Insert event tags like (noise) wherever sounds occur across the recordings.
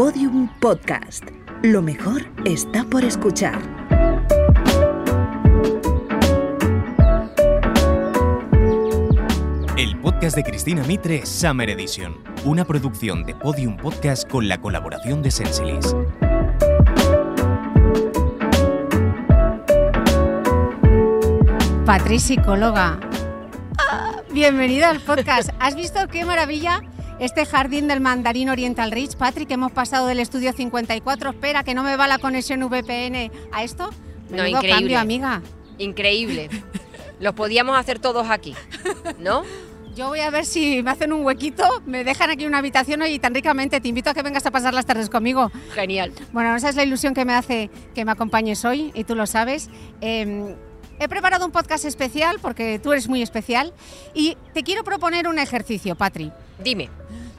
Podium Podcast. Lo mejor está por escuchar. El podcast de Cristina Mitre, Summer Edition. Una producción de Podium Podcast con la colaboración de Sensilis. Patri, psicóloga. Ah, bienvenida al podcast. ¿Has visto qué maravilla este jardín del mandarín Oriental Ridge? Patri, que hemos pasado del estudio 54. Espera, que no me va la conexión VPN a esto. No, Menudo increíble. cambio, amiga. Increíble. Los podíamos hacer todos aquí, ¿no? Yo voy a ver si me hacen un huequito, me dejan aquí una habitación hoy y tan ricamente te invito a que vengas a pasar las tardes conmigo. Genial. Bueno, esa es la ilusión que me hace que me acompañes hoy y tú lo sabes. Eh, he preparado un podcast especial porque tú eres muy especial y te quiero proponer un ejercicio, Patri. Dime.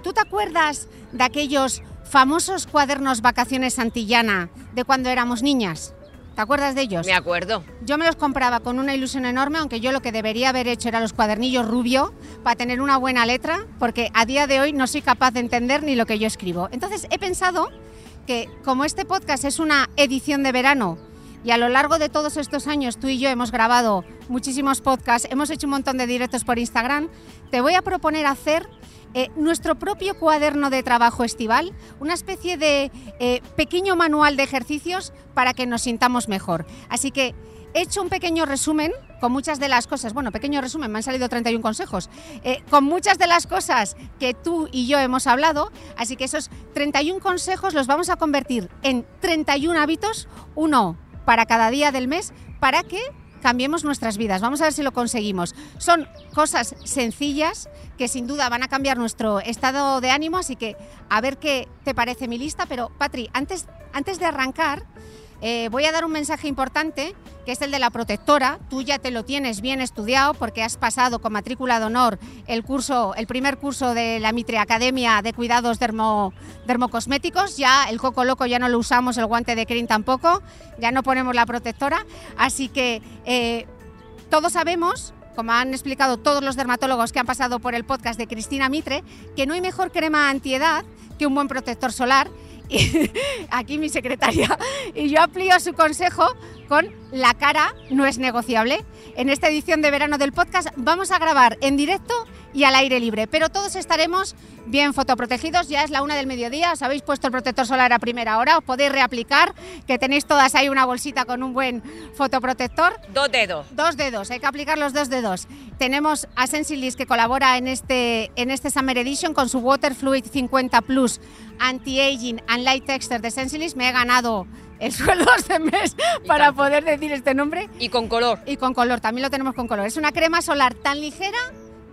¿Tú te acuerdas de aquellos famosos cuadernos vacaciones Santillana de cuando éramos niñas? ¿Te acuerdas de ellos? Me acuerdo. Yo me los compraba con una ilusión enorme, aunque yo lo que debería haber hecho era los cuadernillos rubio para tener una buena letra, porque a día de hoy no soy capaz de entender ni lo que yo escribo. Entonces he pensado que como este podcast es una edición de verano y a lo largo de todos estos años tú y yo hemos grabado muchísimos podcasts, hemos hecho un montón de directos por Instagram, te voy a proponer hacer eh, nuestro propio cuaderno de trabajo estival, una especie de eh, pequeño manual de ejercicios para que nos sintamos mejor. Así que he hecho un pequeño resumen con muchas de las cosas, bueno, pequeño resumen, me han salido 31 consejos, eh, con muchas de las cosas que tú y yo hemos hablado, así que esos 31 consejos los vamos a convertir en 31 hábitos, uno para cada día del mes, para que cambiemos nuestras vidas. Vamos a ver si lo conseguimos. Son cosas sencillas que sin duda van a cambiar nuestro estado de ánimo, así que a ver qué te parece mi lista. Pero Patri, antes, antes de arrancar, eh, voy a dar un mensaje importante, que es el de la protectora. Tú ya te lo tienes bien estudiado porque has pasado con matrícula de honor el curso, el primer curso de la Mitre Academia de Cuidados dermo, Dermocosméticos. Ya el coco loco ya no lo usamos, el guante de crin tampoco, ya no ponemos la protectora. Así que eh, todos sabemos como han explicado todos los dermatólogos que han pasado por el podcast de Cristina Mitre, que no hay mejor crema antiedad que un buen protector solar. (laughs) Aquí mi secretaria y yo aplío su consejo con la cara no es negociable. En esta edición de verano del podcast vamos a grabar en directo y al aire libre, pero todos estaremos bien fotoprotegidos. Ya es la una del mediodía, os habéis puesto el protector solar a primera hora, os podéis reaplicar, que tenéis todas ahí una bolsita con un buen fotoprotector. Dos dedos. Dos dedos, hay que aplicar los dos dedos. Tenemos a Sensilis que colabora en este, en este Summer Edition con su Water Fluid 50 Plus Anti-Aging and Light Texture de Sensilis. Me he ganado el sueldo (laughs) este mes para tanto. poder decir este nombre. Y con color. Y con color, también lo tenemos con color. Es una crema solar tan ligera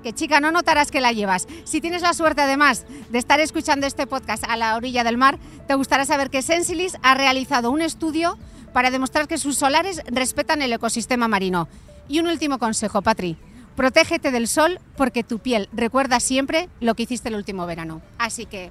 que chica, no notarás que la llevas. Si tienes la suerte además de estar escuchando este podcast a la orilla del mar, te gustará saber que Sensilis ha realizado un estudio para demostrar que sus solares respetan el ecosistema marino. Y un último consejo, Patri. Protégete del sol porque tu piel recuerda siempre lo que hiciste el último verano. Así que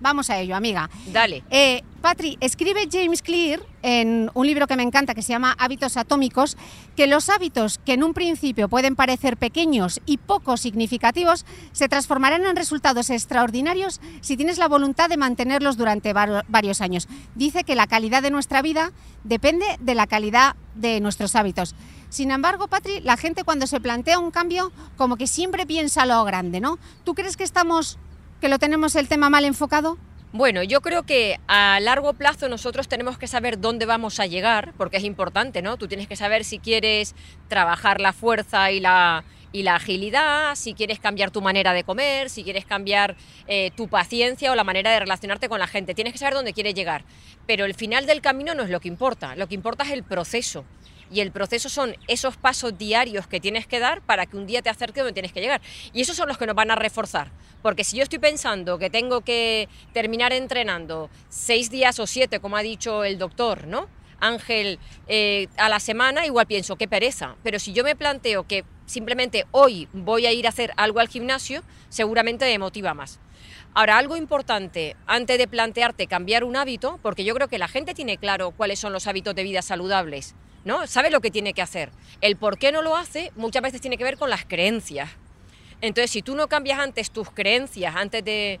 vamos a ello, amiga. Dale. Eh, Patri, escribe James Clear en un libro que me encanta que se llama Hábitos Atómicos, que los hábitos que en un principio pueden parecer pequeños y poco significativos se transformarán en resultados extraordinarios si tienes la voluntad de mantenerlos durante var- varios años. Dice que la calidad de nuestra vida depende de la calidad de nuestros hábitos. Sin embargo, Patri, la gente cuando se plantea un cambio, como que siempre piensa lo grande, ¿no? ¿Tú crees que estamos, que lo tenemos el tema mal enfocado? Bueno, yo creo que a largo plazo nosotros tenemos que saber dónde vamos a llegar, porque es importante, ¿no? Tú tienes que saber si quieres trabajar la fuerza y la, y la agilidad, si quieres cambiar tu manera de comer, si quieres cambiar eh, tu paciencia o la manera de relacionarte con la gente. Tienes que saber dónde quieres llegar. Pero el final del camino no es lo que importa, lo que importa es el proceso. Y el proceso son esos pasos diarios que tienes que dar para que un día te acerques donde tienes que llegar. Y esos son los que nos van a reforzar. Porque si yo estoy pensando que tengo que terminar entrenando seis días o siete, como ha dicho el doctor, ¿no? Ángel, eh, a la semana, igual pienso, qué pereza. Pero si yo me planteo que simplemente hoy voy a ir a hacer algo al gimnasio, seguramente me motiva más. Ahora, algo importante antes de plantearte cambiar un hábito, porque yo creo que la gente tiene claro cuáles son los hábitos de vida saludables, ¿no? Sabe lo que tiene que hacer. El por qué no lo hace muchas veces tiene que ver con las creencias. Entonces, si tú no cambias antes tus creencias, antes de,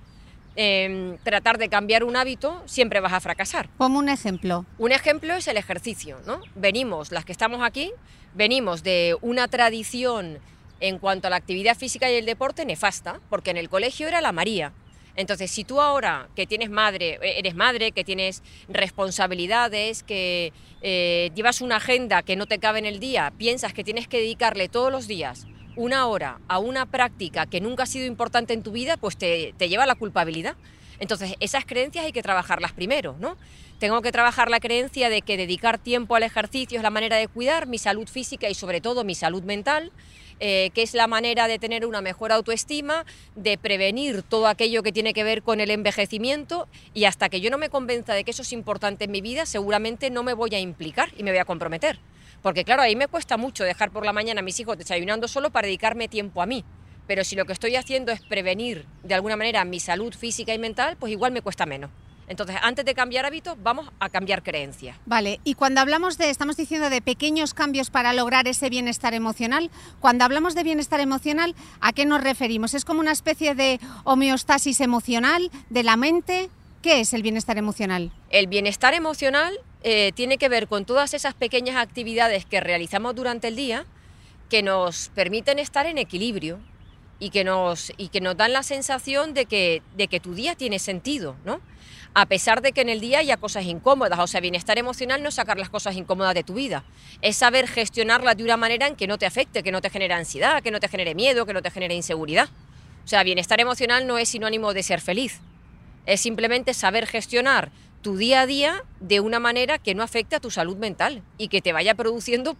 em, tratar de cambiar un hábito, siempre vas a fracasar. Como un ejemplo. Un ejemplo es el ejercicio, ¿no? Venimos, las que estamos aquí, venimos de una tradición en cuanto a la actividad física y el deporte nefasta, porque en el colegio era la María. Entonces, si tú ahora que tienes madre, eh, eres madre, que tienes responsabilidades, que eh, llevas una agenda que no te cabe en el día, piensas que tienes que dedicarle todos los días una hora a una práctica que nunca ha sido importante en tu vida, pues te, te lleva la culpabilidad. Entonces, esas creencias hay que trabajarlas primero, ¿no? Tengo que trabajar la creencia de que dedicar tiempo al ejercicio es la manera de cuidar mi salud física y sobre todo mi salud mental, eh, que es la manera de tener una mejor autoestima, de prevenir todo aquello que tiene que ver con el envejecimiento y hasta que yo no me convenza de que eso es importante en mi vida, seguramente no me voy a implicar y me voy a comprometer. Porque claro, ahí me cuesta mucho dejar por la mañana a mis hijos desayunando solo para dedicarme tiempo a mí. Pero si lo que estoy haciendo es prevenir de alguna manera mi salud física y mental, pues igual me cuesta menos. Entonces, antes de cambiar hábitos, vamos a cambiar creencias. Vale, y cuando hablamos de, estamos diciendo de pequeños cambios para lograr ese bienestar emocional, cuando hablamos de bienestar emocional, ¿a qué nos referimos? ¿Es como una especie de homeostasis emocional de la mente? ¿Qué es el bienestar emocional? El bienestar emocional eh, tiene que ver con todas esas pequeñas actividades que realizamos durante el día que nos permiten estar en equilibrio y que nos, y que nos dan la sensación de que, de que tu día tiene sentido, ¿no? A pesar de que en el día haya cosas incómodas. O sea, bienestar emocional no es sacar las cosas incómodas de tu vida, es saber gestionarlas de una manera en que no te afecte, que no te genere ansiedad, que no te genere miedo, que no te genere inseguridad. O sea, bienestar emocional no es sinónimo de ser feliz, es simplemente saber gestionar tu día a día de una manera que no afecte a tu salud mental y que te vaya produciendo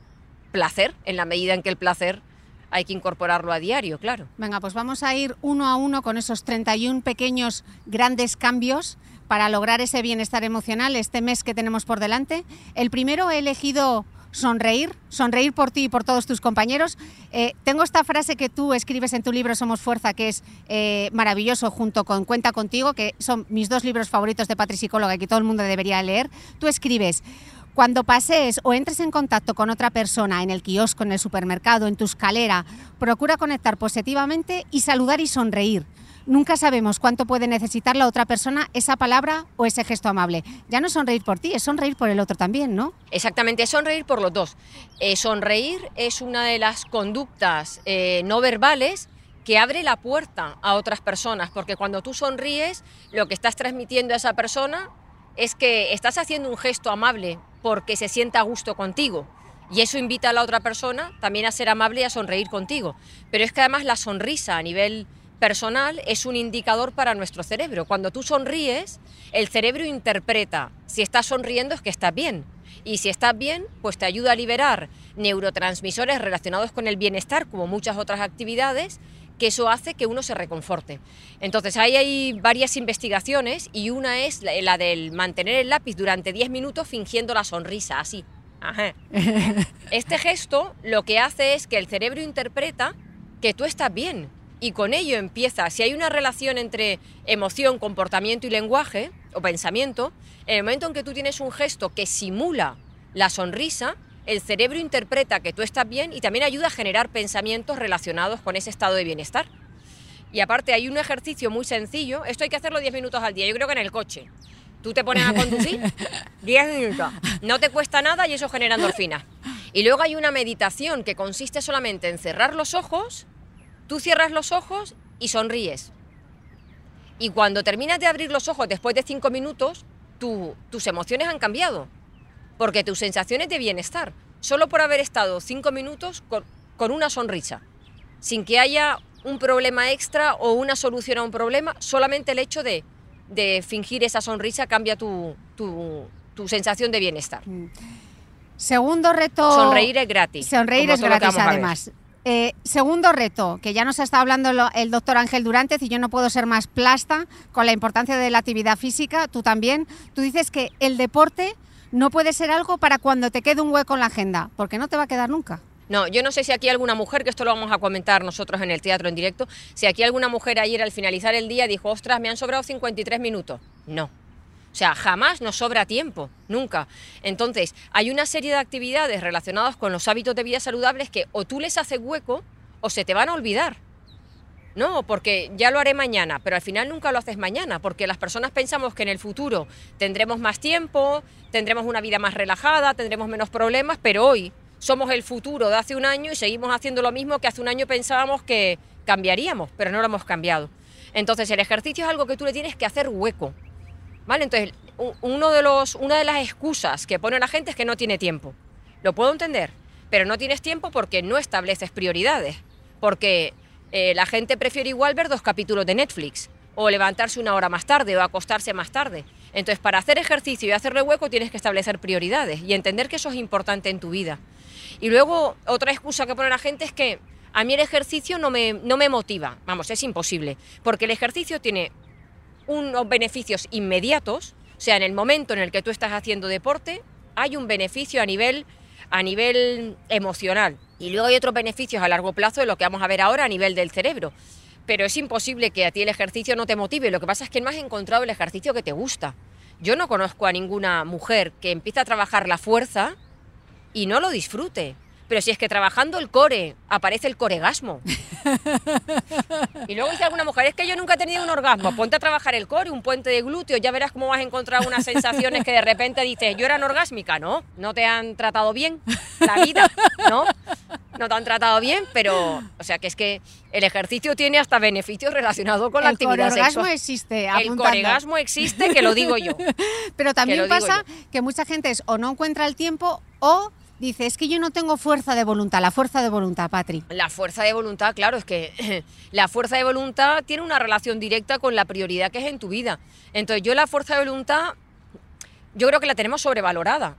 placer en la medida en que el placer hay que incorporarlo a diario, claro. Venga, pues vamos a ir uno a uno con esos 31 pequeños grandes cambios para lograr ese bienestar emocional este mes que tenemos por delante. El primero he elegido sonreír, sonreír por ti y por todos tus compañeros. Eh, tengo esta frase que tú escribes en tu libro Somos Fuerza, que es eh, maravilloso, junto con Cuenta contigo, que son mis dos libros favoritos de Patri Psicóloga y que todo el mundo debería leer. Tú escribes, cuando pases o entres en contacto con otra persona en el kiosco, en el supermercado, en tu escalera, procura conectar positivamente y saludar y sonreír nunca sabemos cuánto puede necesitar la otra persona esa palabra o ese gesto amable. Ya no sonreír por ti, es sonreír por el otro también, ¿no? Exactamente, es sonreír por los dos. Eh, sonreír es una de las conductas eh, no verbales que abre la puerta a otras personas, porque cuando tú sonríes, lo que estás transmitiendo a esa persona es que estás haciendo un gesto amable porque se sienta a gusto contigo. Y eso invita a la otra persona también a ser amable y a sonreír contigo. Pero es que además la sonrisa a nivel personal es un indicador para nuestro cerebro. Cuando tú sonríes, el cerebro interpreta si estás sonriendo es que estás bien. Y si estás bien, pues te ayuda a liberar neurotransmisores relacionados con el bienestar, como muchas otras actividades, que eso hace que uno se reconforte. Entonces ahí hay varias investigaciones y una es la, del mantener el lápiz durante 10 minutos fingiendo la sonrisa, así. (laughs) Este gesto lo que hace es que el cerebro interpreta que tú estás bien, y con ello empieza, si hay una relación entre emoción, comportamiento y lenguaje o pensamiento, en el momento en que tú tienes un gesto que simula la sonrisa, el cerebro interpreta que tú estás bien y también ayuda a generar pensamientos relacionados con ese estado de bienestar. Y aparte hay un ejercicio muy sencillo, esto hay que hacerlo 10 minutos al día, yo creo que en el coche. Tú te pones a conducir (laughs) 10 minutos, no te cuesta nada y eso genera endorfina. Y luego hay una meditación que consiste solamente en cerrar los ojos Tú cierras los ojos y sonríes. Y cuando terminas de abrir los ojos después de cinco minutos, tus emociones han cambiado. Porque tus sensaciones de bienestar, solo por haber estado cinco minutos con, una sonrisa, sin que haya un problema extra o una solución a un problema, solamente el hecho de, fingir esa sonrisa cambia tu, tu sensación de bienestar. Mm. Segundo reto. Sonreír es gratis. Sonreír es gratis, además. Eh, segundo reto, que ya nos ha estado hablando el doctor Ángel Durante, y yo no puedo ser más plasta con la importancia de la actividad física, tú también. Tú dices que el deporte no puede ser algo para cuando te quede un hueco en la agenda, porque no te va a quedar nunca. No, yo no sé si aquí alguna mujer, que esto lo vamos a comentar nosotros en el teatro en directo, si aquí alguna mujer ayer al finalizar el día dijo, ostras, me han sobrado 53 minutos. No, o sea, jamás nos sobra tiempo, nunca. Entonces, hay una serie de actividades relacionadas con los hábitos de vida saludables que o tú les haces hueco o se te van a olvidar. No, porque ya lo haré mañana, pero al final nunca lo haces mañana, porque las personas pensamos que en el futuro tendremos más tiempo, tendremos una vida más relajada, tendremos menos problemas, pero hoy somos el futuro de hace un año y seguimos haciendo lo mismo que hace un año pensábamos que cambiaríamos, pero no lo hemos cambiado. Entonces el ejercicio es algo que tú le tienes que hacer hueco. Entonces, una de las excusas que pone la gente es que no tiene tiempo. Lo puedo entender, pero no tienes tiempo porque no estableces prioridades. Porque eh, la gente prefiere igual ver dos capítulos de Netflix, o levantarse una hora más tarde, o acostarse más tarde. Entonces, para hacer ejercicio y hacerle hueco tienes que establecer prioridades y entender que eso es importante en tu vida. Y luego, otra excusa que pone la gente es que a mí el ejercicio no me motiva. Vamos, es imposible. Porque el ejercicio tiene unos beneficios inmediatos, o sea, en el momento en el que tú estás haciendo deporte, hay un beneficio a nivel, a nivel emocional. Y luego hay otros beneficios a largo plazo de lo que vamos a ver ahora a nivel del cerebro. Pero es imposible que a ti el ejercicio no te motive. Lo que pasa es que no has encontrado el ejercicio que te gusta. Yo no conozco a ninguna mujer que empiece a trabajar la fuerza y no lo disfrute. Pero si es que trabajando el core aparece el coregasmo. (laughs) y luego dice alguna mujer, es que yo nunca he tenido un orgasmo. Ponte a trabajar el core, un puente de glúteo, ya verás cómo vas a encontrar unas sensaciones que de repente dices, yo era orgásmica, ¿no? No te han tratado bien la vida, ¿no? No te han tratado bien, pero, o sea, que es que el ejercicio tiene hasta beneficios relacionados con la actividad sexual. existe, El coregasmo existe, que lo digo yo. (laughs) Pero también pasa que mucha gente es, o no encuentra el tiempo o Dice, es que yo no tengo fuerza de voluntad, la fuerza de voluntad, Patri. La fuerza de voluntad, claro, es que (laughs) la fuerza de voluntad tiene una relación directa con la prioridad que es en tu vida. Entonces yo la fuerza de voluntad, yo creo que la tenemos sobrevalorada.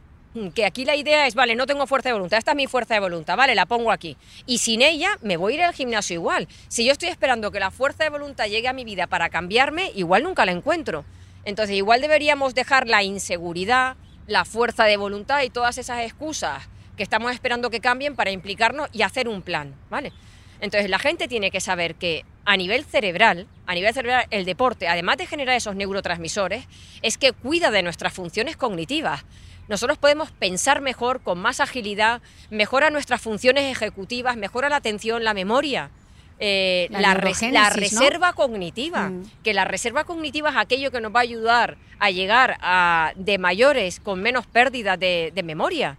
Que aquí la idea es, vale, no tengo fuerza de voluntad, esta es mi fuerza de voluntad, vale, la pongo aquí. Y sin ella me voy a ir al gimnasio igual. Si yo estoy esperando que la fuerza de voluntad llegue a mi vida para cambiarme, igual nunca la encuentro. Entonces igual deberíamos dejar la inseguridad, la fuerza de voluntad y todas esas excusas que estamos esperando que cambien para implicarnos y hacer un plan, ¿vale? Entonces la gente tiene que saber que a nivel cerebral, a nivel cerebral, el deporte, además de generar esos neurotransmisores, es que cuida de nuestras funciones cognitivas. Nosotros podemos pensar mejor, con más agilidad, mejora nuestras funciones ejecutivas, mejora la atención, la memoria. Eh, la, reserva cognitiva, mm. que la reserva cognitiva es aquello que nos va a ayudar a llegar a, de mayores con menos pérdida de, memoria.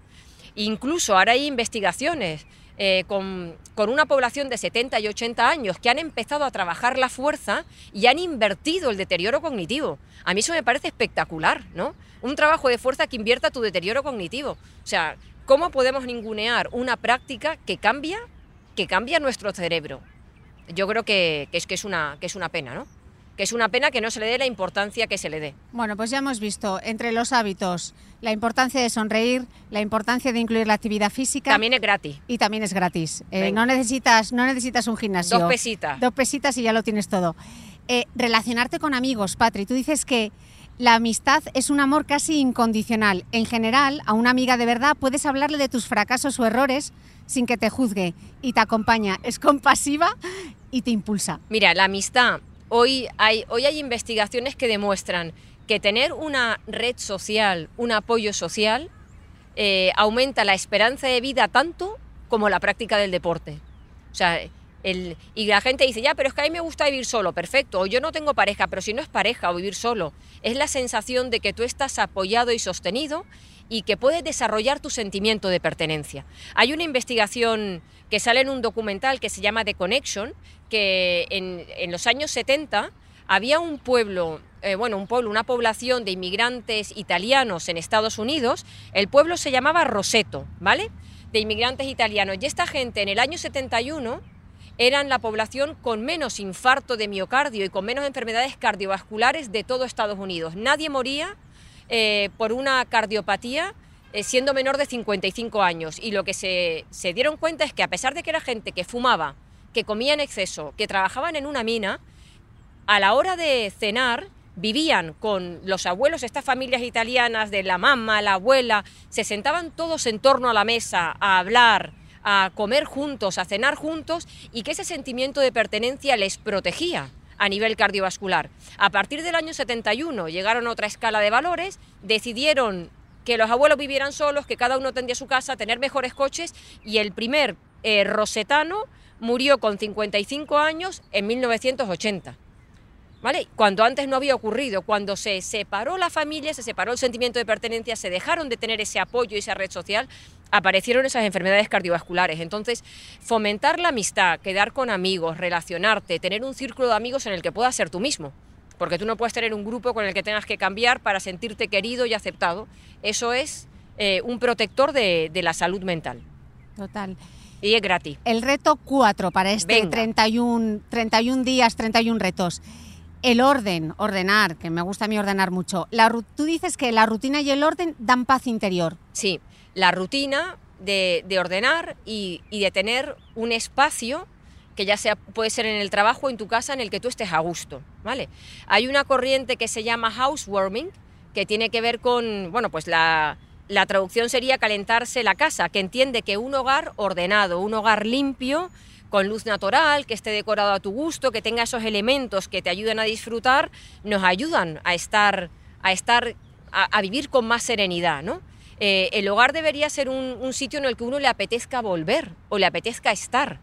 Incluso ahora hay investigaciones eh, con, con, una población de 70 y 80 años que han empezado a trabajar la fuerza y han invertido el deterioro cognitivo. A mí eso me parece espectacular, ¿no? Un trabajo de fuerza que invierta tu deterioro cognitivo. O sea, ¿cómo podemos ningunear una práctica que cambia, que cambia nuestro cerebro? Yo creo que, es, que, es una, que es una pena, ¿no? que es una pena que no se le dé la importancia que se le dé. Bueno, pues ya hemos visto entre los hábitos la importancia de sonreír, la importancia de incluir la actividad física. También es gratis. Y también es gratis. Eh, no, necesitas, no necesitas un gimnasio. Dos pesitas. Dos pesitas y ya lo tienes todo. Eh, relacionarte con amigos, Patri. Tú dices que la amistad es un amor casi incondicional. En general, a una amiga de verdad puedes hablarle de tus fracasos o errores sin que te juzgue y te acompaña. Es compasiva y te impulsa. Mira, la amistad, hoy hay, hoy hay investigaciones que demuestran que tener una red social, un apoyo social, eh, aumenta la esperanza de vida tanto como la práctica del deporte. O sea, y la gente dice, ya, pero es que a mí me gusta vivir solo, perfecto, o yo no tengo pareja, pero si no es pareja o vivir solo, es la sensación de que tú estás apoyado y sostenido y que puedes desarrollar tu sentimiento de pertenencia. Hay una investigación que sale en un documental que se llama The Connection, que en, los años 70 había un pueblo, eh, bueno, un pueblo, una población de inmigrantes italianos en Estados Unidos, el pueblo se llamaba Roseto, ¿vale? De inmigrantes italianos. Y esta gente en el año 71 eran la población con menos infarto de miocardio y con menos enfermedades cardiovasculares de todo Estados Unidos. Nadie moría eh, por una cardiopatía eh, siendo menor de 55 años. Y lo que se, se dieron cuenta es que a pesar de que era gente que fumaba, que comía en exceso, que trabajaban en una mina, a la hora de cenar vivían con los abuelos, estas familias italianas de la mamá, la abuela, se sentaban todos en torno a la mesa a hablar, a comer juntos, a cenar juntos y que ese sentimiento de pertenencia les protegía a nivel cardiovascular. A partir del año 71 llegaron a otra escala de valores, decidieron que los abuelos vivieran solos, que cada uno tendría su casa, tener mejores coches y el primer eh, rosetano murió con 55 años en 1980. ¿Vale? Cuando antes no había ocurrido, cuando se separó la familia, se separó el sentimiento de pertenencia, se dejaron de tener ese apoyo y esa red social, aparecieron esas enfermedades cardiovasculares. Entonces, fomentar la amistad, quedar con amigos, relacionarte, tener un círculo de amigos en el que puedas ser tú mismo. Porque tú no puedes tener un grupo con el que tengas que cambiar para sentirte querido y aceptado. Eso es eh, un protector de, de la salud mental. Total. Y es gratis. El reto 4 para este Venga. 31, 31 días, 31 retos. El orden, ordenar, que me gusta a mí ordenar mucho. La, tú dices que la rutina y el orden dan paz interior. Sí, la rutina de, de ordenar y, y de tener un espacio que ya sea puede ser en el trabajo o en tu casa en el que tú estés a gusto, ¿vale? Hay una corriente que se llama housewarming que tiene que ver con, bueno, pues la, la traducción sería calentarse la casa, que entiende que un hogar ordenado, un hogar limpio, con luz natural, que esté decorado a tu gusto, que tenga esos elementos que te ayuden a disfrutar, nos ayudan a estar, a, estar, a, vivir con más serenidad, ¿no? Eh, el hogar debería ser un, un sitio en el que uno le apetezca volver o le apetezca estar.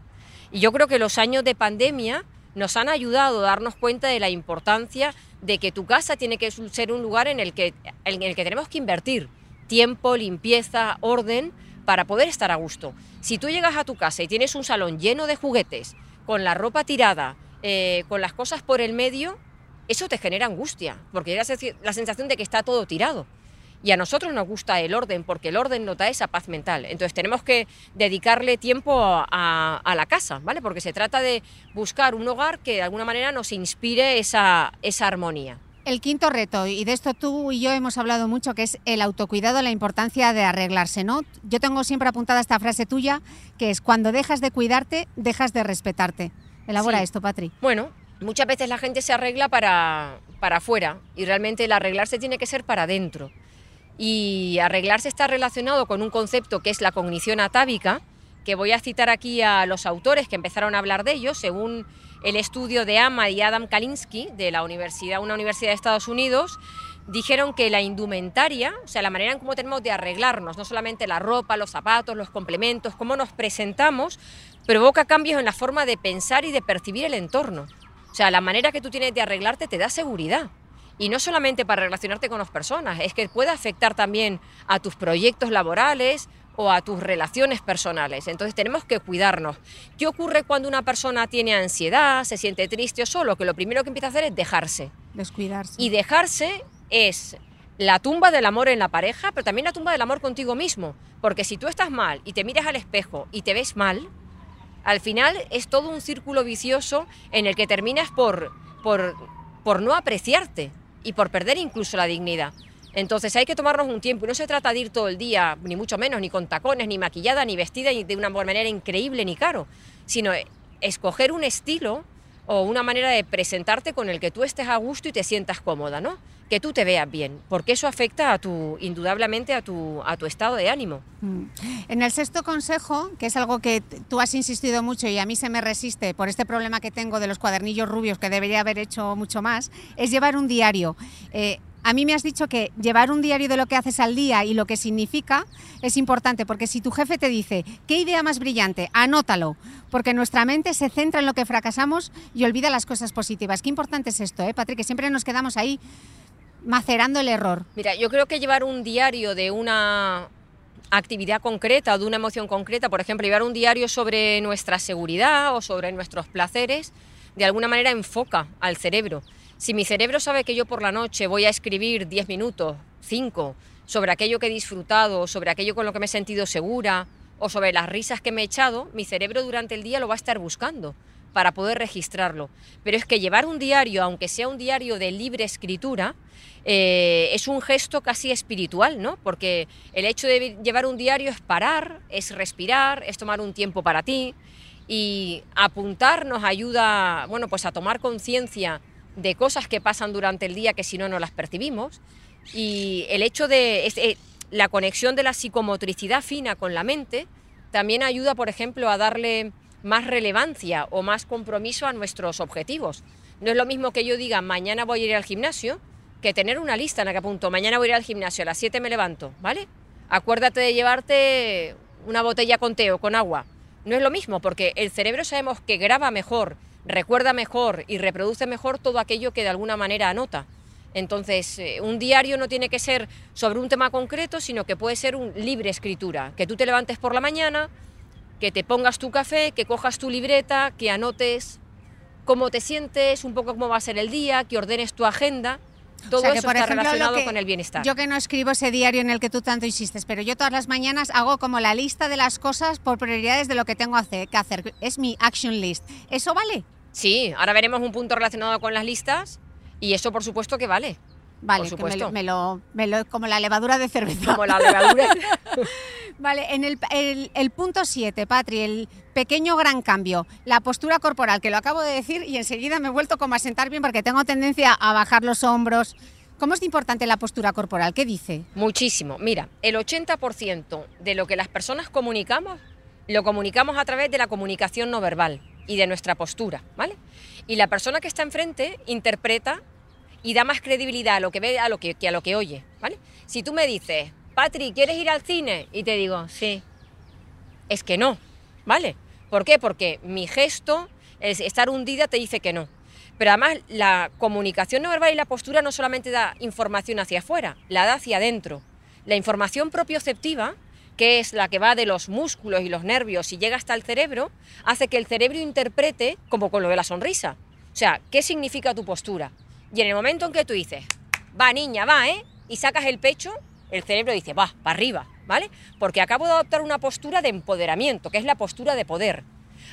Y yo creo que los años de pandemia nos han ayudado a darnos cuenta de la importancia de que tu casa tiene que ser un lugar en el que, en el que tenemos que invertir tiempo, limpieza, orden, para poder estar a gusto. Si tú llegas a tu casa y tienes un salón lleno de juguetes, con la ropa tirada, eh, con las cosas por el medio, eso te genera angustia, porque llega la sensación de que está todo tirado. Y a nosotros nos gusta el orden, porque el orden nos da esa paz mental. Entonces tenemos que dedicarle tiempo a, la casa, ¿vale? Porque se trata de buscar un hogar que de alguna manera nos inspire esa armonía. El quinto reto, y de esto tú y yo hemos hablado mucho, que es el autocuidado, la importancia de arreglarse, ¿no? Yo tengo siempre apuntada esta frase tuya, que es cuando dejas de cuidarte, dejas de respetarte. Elabora Sí. esto, Patri. Bueno, muchas veces la gente se arregla para, para afuera y realmente el arreglarse tiene que ser para adentro. Y arreglarse está relacionado con un concepto que es la cognición atávica, que voy a citar aquí a los autores que empezaron a hablar de ello, según el estudio de Ama y Adam Kalinsky de la universidad, una universidad de Estados Unidos, dijeron que la indumentaria, o sea, la manera en cómo tenemos de arreglarnos, no solamente la ropa, los zapatos, los complementos, cómo nos presentamos, provoca cambios en la forma de pensar y de percibir el entorno. O sea, la manera que tú tienes de arreglarte te da seguridad. Y no solamente para relacionarte con las personas, es que puede afectar también a tus proyectos laborales o a tus relaciones personales. Entonces tenemos que cuidarnos. ¿Qué ocurre cuando una persona tiene ansiedad, se siente triste o solo? Que lo primero que empieza a hacer es dejarse. Descuidarse. Y dejarse es la tumba del amor en la pareja, pero también la tumba del amor contigo mismo. Porque si tú estás mal y te miras al espejo y te ves mal, al final es todo un círculo vicioso en el que terminas por, por, por no apreciarte y por perder incluso la dignidad. Entonces hay que tomarnos un tiempo y no se trata de ir todo el día, ni mucho menos, ni con tacones, ni maquillada, ni vestida y de una manera increíble ni caro, sino escoger un estilo o una manera de presentarte con el que tú estés a gusto y te sientas cómoda, ¿no? Que tú te veas bien, porque eso afecta a tu, indudablemente a tu, a tu estado de ánimo. Mm. En el sexto consejo, que es algo que tú has insistido mucho y a mí se me resiste por este problema que tengo de los cuadernillos rubios, que debería haber hecho mucho más, es llevar un diario. Eh, a mí me has dicho que llevar un diario de lo que haces al día y lo que significa es importante, porque si tu jefe te dice, ¿qué idea más brillante? Anótalo, porque nuestra mente se centra en lo que fracasamos y olvida las cosas positivas. Qué importante es esto, ¿eh, Patrick? Que siempre nos quedamos ahí macerando el error. Mira, yo creo que llevar un diario de una actividad concreta o de una emoción concreta, por ejemplo, llevar un diario sobre nuestra seguridad o sobre nuestros placeres, de alguna manera enfoca al cerebro. Si mi cerebro sabe que yo por la noche voy a escribir 10 minutos, 5, sobre aquello que he disfrutado, sobre aquello con lo que me he sentido segura o sobre las risas que me he echado, mi cerebro durante el día lo va a estar buscando para poder registrarlo. Pero es que llevar un diario, aunque sea un diario de libre escritura, eh, es un gesto casi espiritual, ¿no? Porque el hecho de llevar un diario es parar, es respirar, es tomar un tiempo para ti y apuntar nos ayuda, bueno, pues a tomar conciencia de cosas que pasan durante el día que si no no las percibimos y el hecho de eh, la conexión de la psicomotricidad fina con la mente también ayuda, por ejemplo, a darle más relevancia o más compromiso a nuestros objetivos. No es lo mismo que yo diga mañana voy a ir al gimnasio que tener una lista en la que apunto mañana voy a ir al gimnasio, a las 7 me levanto, ¿vale? Acuérdate de llevarte una botella con té o con agua, no es lo mismo, porque el cerebro sabemos que graba mejor, recuerda mejor y reproduce mejor todo aquello que de alguna manera anota. Entonces, eh, un diario no tiene que ser sobre un tema concreto, sino que puede ser un libre escritura, que tú te levantes por la mañana, que te pongas tu café, que cojas tu libreta, que anotes cómo te sientes, un poco cómo va a ser el día, que ordenes tu agenda. Todo O sea, que, eso por está ejemplo, relacionado que- con el bienestar. Yo que no escribo ese diario en el que tú tanto insistes, pero yo todas las mañanas hago como la lista de las cosas por prioridades de lo que tengo que hacer. Es mi action list. ¿Eso vale? Sí, ahora veremos un punto relacionado con las listas y eso por supuesto que vale. Vale, Por que me lo, supuesto. me lo- me lo- como la levadura de cerveza. Como la levadura. (laughs) Vale, en el, el- el punto 7, Patri, el pequeño gran cambio, la postura corporal, que lo acabo de decir y enseguida me he vuelto como a sentar bien porque tengo tendencia a bajar los hombros. ¿Cómo es importante la postura corporal? ¿Qué dice? Muchísimo. Mira, el 80% de lo que las personas comunicamos lo comunicamos a través de la comunicación no verbal y de nuestra postura, ¿vale? Y la persona que está enfrente interpreta y da más credibilidad a lo que ve a lo que, a lo que oye, ¿vale? Si tú me dices, Patri, ¿quieres ir al cine? Y te digo, sí. Es que no, ¿vale? ¿Por qué? Porque mi gesto, es estar hundida, te dice que no. Pero además la comunicación no verbal y la postura no solamente da información hacia afuera, la da hacia adentro. La información propioceptiva, que es la que va de los músculos y los nervios y llega hasta el cerebro, hace que el cerebro interprete como con lo de la sonrisa. O sea, ¿qué significa tu postura? Y en el momento en que tú dices, va niña, va, ¿eh? Y sacas el pecho, el cerebro dice, va, para arriba, ¿vale? Porque acabo de adoptar una postura de empoderamiento, que es la postura de poder.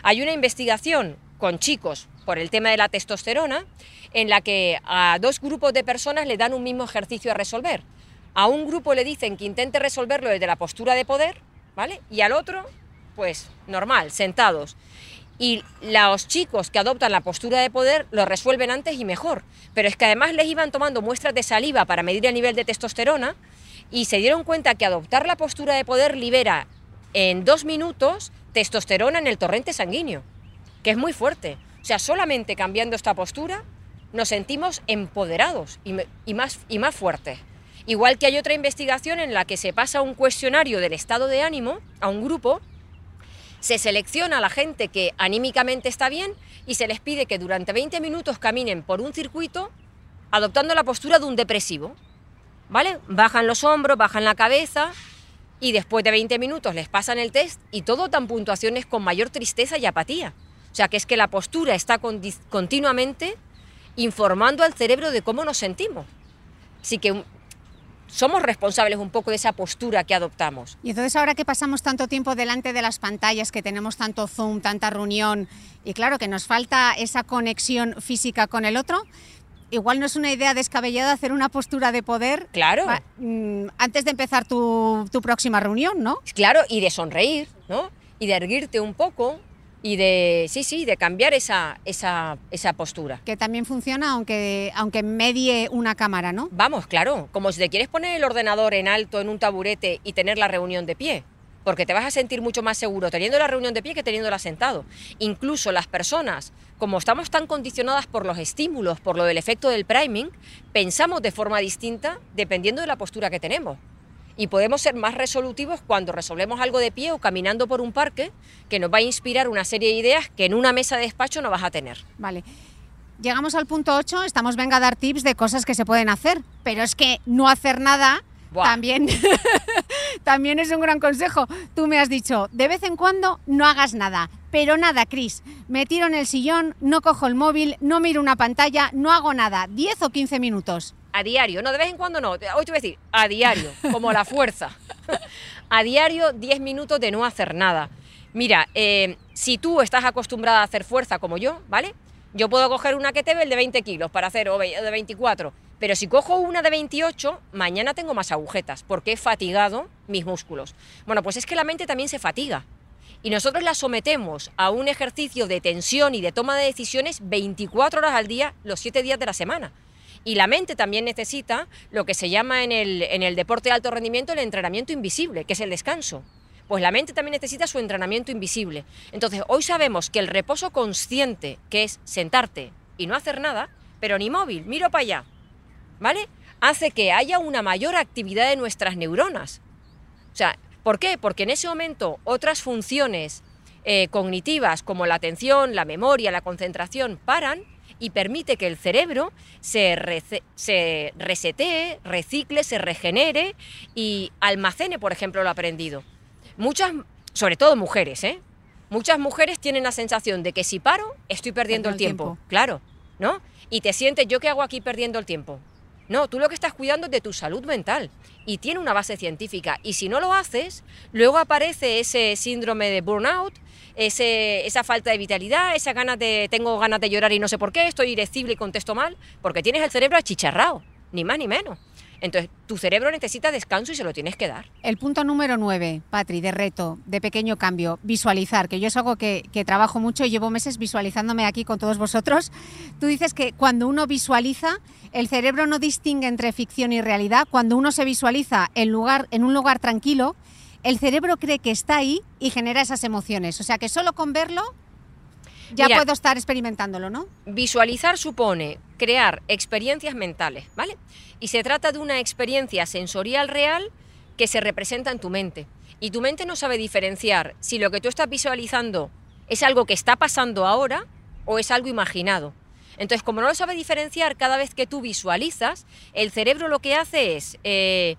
Hay una investigación con chicos por el tema de la testosterona en la que a dos grupos de personas le dan un mismo ejercicio a resolver. A un grupo le dicen que intente resolverlo desde la postura de poder, ¿vale? Y al otro, pues normal, sentados. Y los chicos que adoptan la postura de poder lo resuelven antes y mejor. Pero es que además les iban tomando muestras de saliva para medir el nivel de testosterona y se dieron cuenta que adoptar la postura de poder libera en dos minutos testosterona en el torrente sanguíneo, que es muy fuerte. O sea, solamente cambiando esta postura nos sentimos empoderados y, y más, y más fuertes. Igual que hay otra investigación en la que se pasa un cuestionario del estado de ánimo a un grupo se selecciona a la gente que anímicamente está bien y se les pide que durante 20 minutos caminen por un circuito adoptando la postura de un depresivo. ¿Vale? Bajan los hombros, bajan la cabeza y después de 20 minutos les pasan el test y todo dan puntuaciones con mayor tristeza y apatía. O sea, que es que la postura está continuamente informando al cerebro de cómo nos sentimos. Así que somos responsables un poco de esa postura que adoptamos. Y entonces ahora que pasamos tanto tiempo delante de las pantallas, que tenemos tanto Zoom, tanta reunión, y claro que nos falta esa conexión física con el otro, igual no es una idea descabellada hacer una postura de poder Claro. mm, antes de empezar tu, tu próxima reunión, ¿no? Claro, y de sonreír, ¿no? Y de erguirte un poco y de, sí, sí, de cambiar esa, esa, esa postura. Que también funciona aunque, aunque medie una cámara, ¿no? Vamos, claro, como si te quieres poner el ordenador en alto en un taburete y tener la reunión de pie, porque te vas a sentir mucho más seguro teniendo la reunión de pie que teniéndola sentado. Incluso las personas, como estamos tan condicionadas por los estímulos, por lo del efecto del priming, pensamos de forma distinta dependiendo de la postura que tenemos. Y podemos ser más resolutivos cuando resolvemos algo de pie o caminando por un parque que nos va a inspirar una serie de ideas que en una mesa de despacho no vas a tener. Vale. Llegamos al punto 8, estamos venga a dar tips de cosas que se pueden hacer, pero es que no hacer nada Buah. también, (laughs) también es un gran consejo. Tú me has dicho, de vez en cuando no hagas nada, pero nada, Cris. Me tiro en el sillón, no cojo el móvil, no miro una pantalla, no hago nada, 10 o 15 minutos. A diario, no, de vez en cuando no. Hoy te voy a decir, a diario, como la fuerza. (laughs) A diario, 10 minutos de no hacer nada. Mira, eh, si tú estás acostumbrada a hacer fuerza como yo, ¿vale? Yo puedo coger una kettlebell de 20 kilos para hacer, o de 24, pero si cojo una de 28, mañana tengo más agujetas, porque he fatigado mis músculos. Bueno, pues es que la mente también se fatiga. Y nosotros la sometemos a un ejercicio de tensión y de toma de decisiones 24 horas al día, los 7 días de la semana. Y la mente también necesita lo que se llama en el, en el deporte de alto rendimiento el entrenamiento invisible, que es el descanso. Pues la mente también necesita su entrenamiento invisible. Entonces, hoy sabemos que el reposo consciente, que es sentarte y no hacer nada, pero ni móvil, miro para allá, ¿vale? Hace que haya una mayor actividad de nuestras neuronas. O sea, ¿por qué? Porque en ese momento otras funciones eh, cognitivas como la atención, la memoria, la concentración paran y permite que el cerebro se, se resetee, recicle, se regenere y almacene, por ejemplo, lo aprendido. Muchas, sobre todo mujeres, ¿eh? Muchas mujeres tienen la sensación de que si paro, estoy perdiendo el, tiempo. Claro, ¿no? Y te sientes, ¿yo qué hago aquí perdiendo el tiempo? No, tú lo que estás cuidando es de tu salud mental y tiene una base científica. Y si no lo haces, luego aparece ese síndrome de burnout, ese, esa falta de vitalidad, esa ganas de tengo ganas de llorar y no sé por qué, estoy irascible y contesto mal, porque tienes el cerebro achicharrado, ni más ni menos. Entonces, tu cerebro necesita descanso y se lo tienes que dar. El punto número 9, Patri, de reto, de pequeño cambio, visualizar, que yo es algo que, que, trabajo mucho y llevo meses visualizándome aquí con todos vosotros. Tú dices que cuando uno visualiza, el cerebro no distingue entre ficción y realidad. Cuando uno se visualiza en, lugar, en un lugar tranquilo, el cerebro cree que está ahí y genera esas emociones. O sea que solo con verlo ya puedo estar experimentándolo, ¿no? Visualizar supone crear experiencias mentales, ¿vale? Y se trata de una experiencia sensorial real que se representa en tu mente. Y tu mente no sabe diferenciar si lo que tú estás visualizando es algo que está pasando ahora o es algo imaginado. Entonces, como no lo sabe diferenciar, cada vez que tú visualizas, el cerebro lo que hace es... Eh,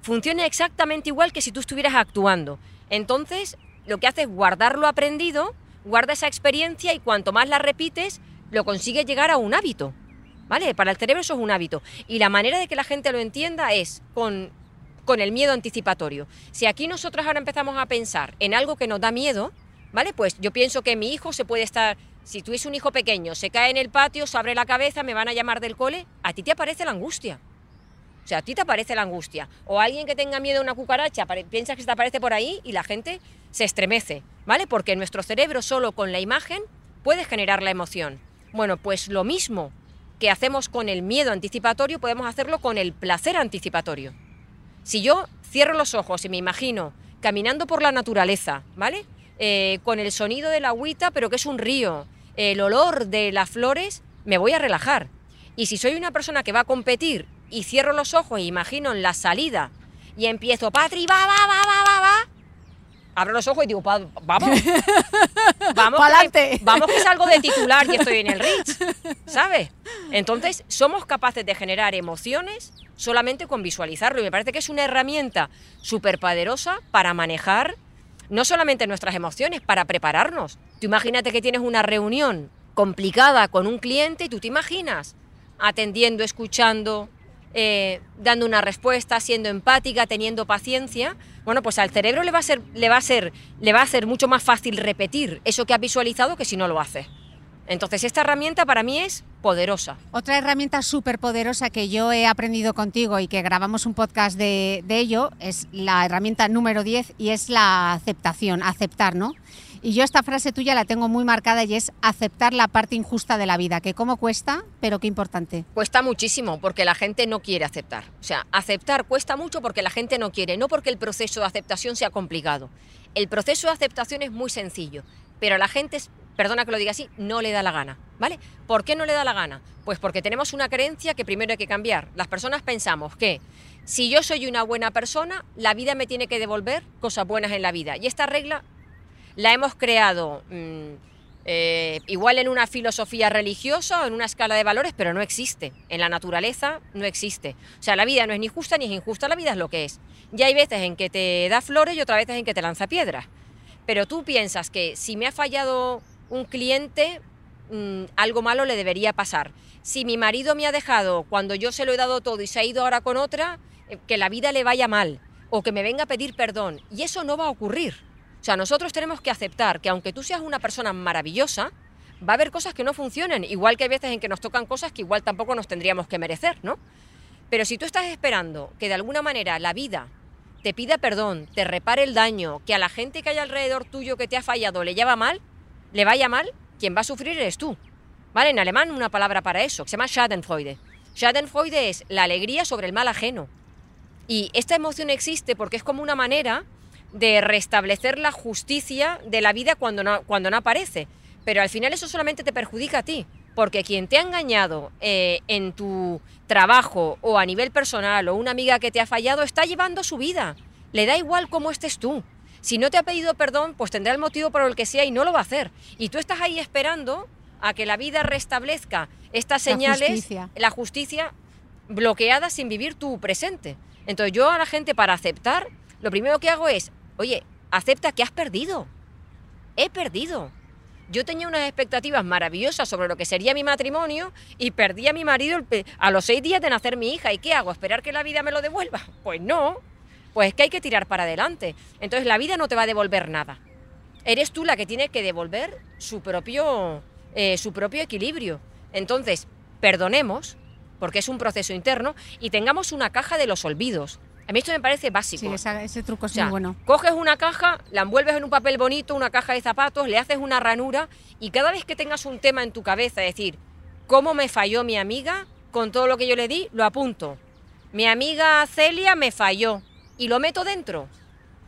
funciona exactamente igual que si tú estuvieras actuando. Entonces, lo que hace es guardar lo aprendido guarda esa experiencia y cuanto más la repites, lo consigue llegar a un hábito. ¿Vale? Para el cerebro eso es un hábito. Y la manera de que la gente lo entienda es con, con el miedo anticipatorio. Si aquí nosotros ahora empezamos a pensar en algo que nos da miedo, ¿vale? Pues yo pienso que mi hijo se puede estar, si tuviese un hijo pequeño, se cae en el patio, se abre la cabeza, me van a llamar del cole, a ti te aparece la angustia. O sea, a ti te aparece la angustia. O alguien que tenga miedo a una cucaracha, piensa que se te aparece por ahí y la gente se estremece, ¿vale? Porque nuestro cerebro solo con la imagen puede generar la emoción. Bueno, pues lo mismo que hacemos con el miedo anticipatorio, podemos hacerlo con el placer anticipatorio. Si yo cierro los ojos y me imagino caminando por la naturaleza, ¿vale? Eh, con el sonido de la agüita, pero que es un río, el olor de las flores, me voy a relajar. Y si soy una persona que va a competir y cierro los ojos e imagino en la salida y empiezo, Patri, va, va, va, va, va, va, abro los ojos y digo, vamos, (laughs) vamos, que, vamos que salgo de titular y estoy en el Ritz, ¿sabes? Entonces, somos capaces de generar emociones solamente con visualizarlo y me parece que es una herramienta súper poderosa para manejar no solamente nuestras emociones, para prepararnos. Tú imagínate que tienes una reunión complicada con un cliente y tú te imaginas atendiendo, escuchando, eh, dando una respuesta, siendo empática, teniendo paciencia, bueno, pues al cerebro le va a ser, le va a ser, le va a ser mucho más fácil repetir eso que ha visualizado que si no lo hace. Entonces esta herramienta para mí es poderosa. Otra herramienta súper poderosa que yo he aprendido contigo y que grabamos un podcast de, de ello es la herramienta número 10 y es la aceptación, aceptar, ¿no? Y yo esta frase tuya la tengo muy marcada y es aceptar la parte injusta de la vida, que cómo cuesta, pero qué importante. Cuesta muchísimo porque la gente no quiere aceptar. O sea, aceptar cuesta mucho porque la gente no quiere, no porque el proceso de aceptación sea complicado. El proceso de aceptación es muy sencillo, pero la gente, perdona que lo diga así, no le da la gana, ¿vale? ¿Por qué no le da la gana? Pues porque tenemos una creencia que primero hay que cambiar. Las personas pensamos que si yo soy una buena persona, la vida me tiene que devolver cosas buenas en la vida. Y esta regla la hemos creado mm, eh, igual en una filosofía religiosa o en una escala de valores, pero no existe. En la naturaleza no existe. O sea, la vida no es ni justa ni es injusta, la vida es lo que es. Y hay veces en que te da flores y otras veces en que te lanza piedras. Pero tú piensas que si me ha fallado un cliente, mm, algo malo le debería pasar. Si mi marido me ha dejado cuando yo se lo he dado todo y se ha ido ahora con otra, eh, que la vida le vaya mal o que me venga a pedir perdón. Y eso no va a ocurrir. Sea, nosotros tenemos que aceptar que aunque tú seas una persona maravillosa, va a haber cosas que no funcionen, igual que hay veces en que nos tocan cosas que igual tampoco nos tendríamos que merecer, ¿no? Pero si tú estás esperando que de alguna manera la vida te pida perdón, te repare el daño, que a la gente que hay alrededor tuyo que te ha fallado le lleva mal, le vaya mal, quien va a sufrir eres tú. ¿Vale? En alemán una palabra para eso, que se llama Schadenfreude. Schadenfreude es la alegría sobre el mal ajeno. Y esta emoción existe porque es como una manera de restablecer la justicia de la vida cuando no, cuando no aparece. Pero al final eso solamente te perjudica a ti, porque quien te ha engañado eh, en tu trabajo o a nivel personal o una amiga que te ha fallado está llevando su vida. Le da igual cómo estés tú. Si no te ha pedido perdón, pues tendrá el motivo por el que sea y no lo va a hacer. Y tú estás ahí esperando a que la vida restablezca estas señales, justicia. la justicia bloqueada sin vivir tu presente. Entonces yo a la gente para aceptar, lo primero que hago es, oye, acepta que has perdido. He perdido. Yo tenía unas expectativas maravillosas sobre lo que sería mi matrimonio y perdí a mi marido a los seis días de nacer mi hija. ¿Y qué hago? ¿Esperar que la vida me lo devuelva? (laughs) Pues no. Pues es que hay que tirar para adelante. Entonces la vida no te va a devolver nada. Eres tú la que tiene que devolver su propio, eh, su propio equilibrio. Entonces, perdonemos, porque es un proceso interno, y tengamos una caja de los olvidos. A mí esto me parece básico. Sí, esa- ese truco es O sea, muy bueno. coges una caja, la envuelves en un papel bonito, una caja de zapatos, le haces una ranura y cada vez que tengas un tema en tu cabeza, es decir, ¿cómo me falló mi amiga con todo lo que yo le di? Lo apunto. Mi amiga Celia me falló y lo meto dentro.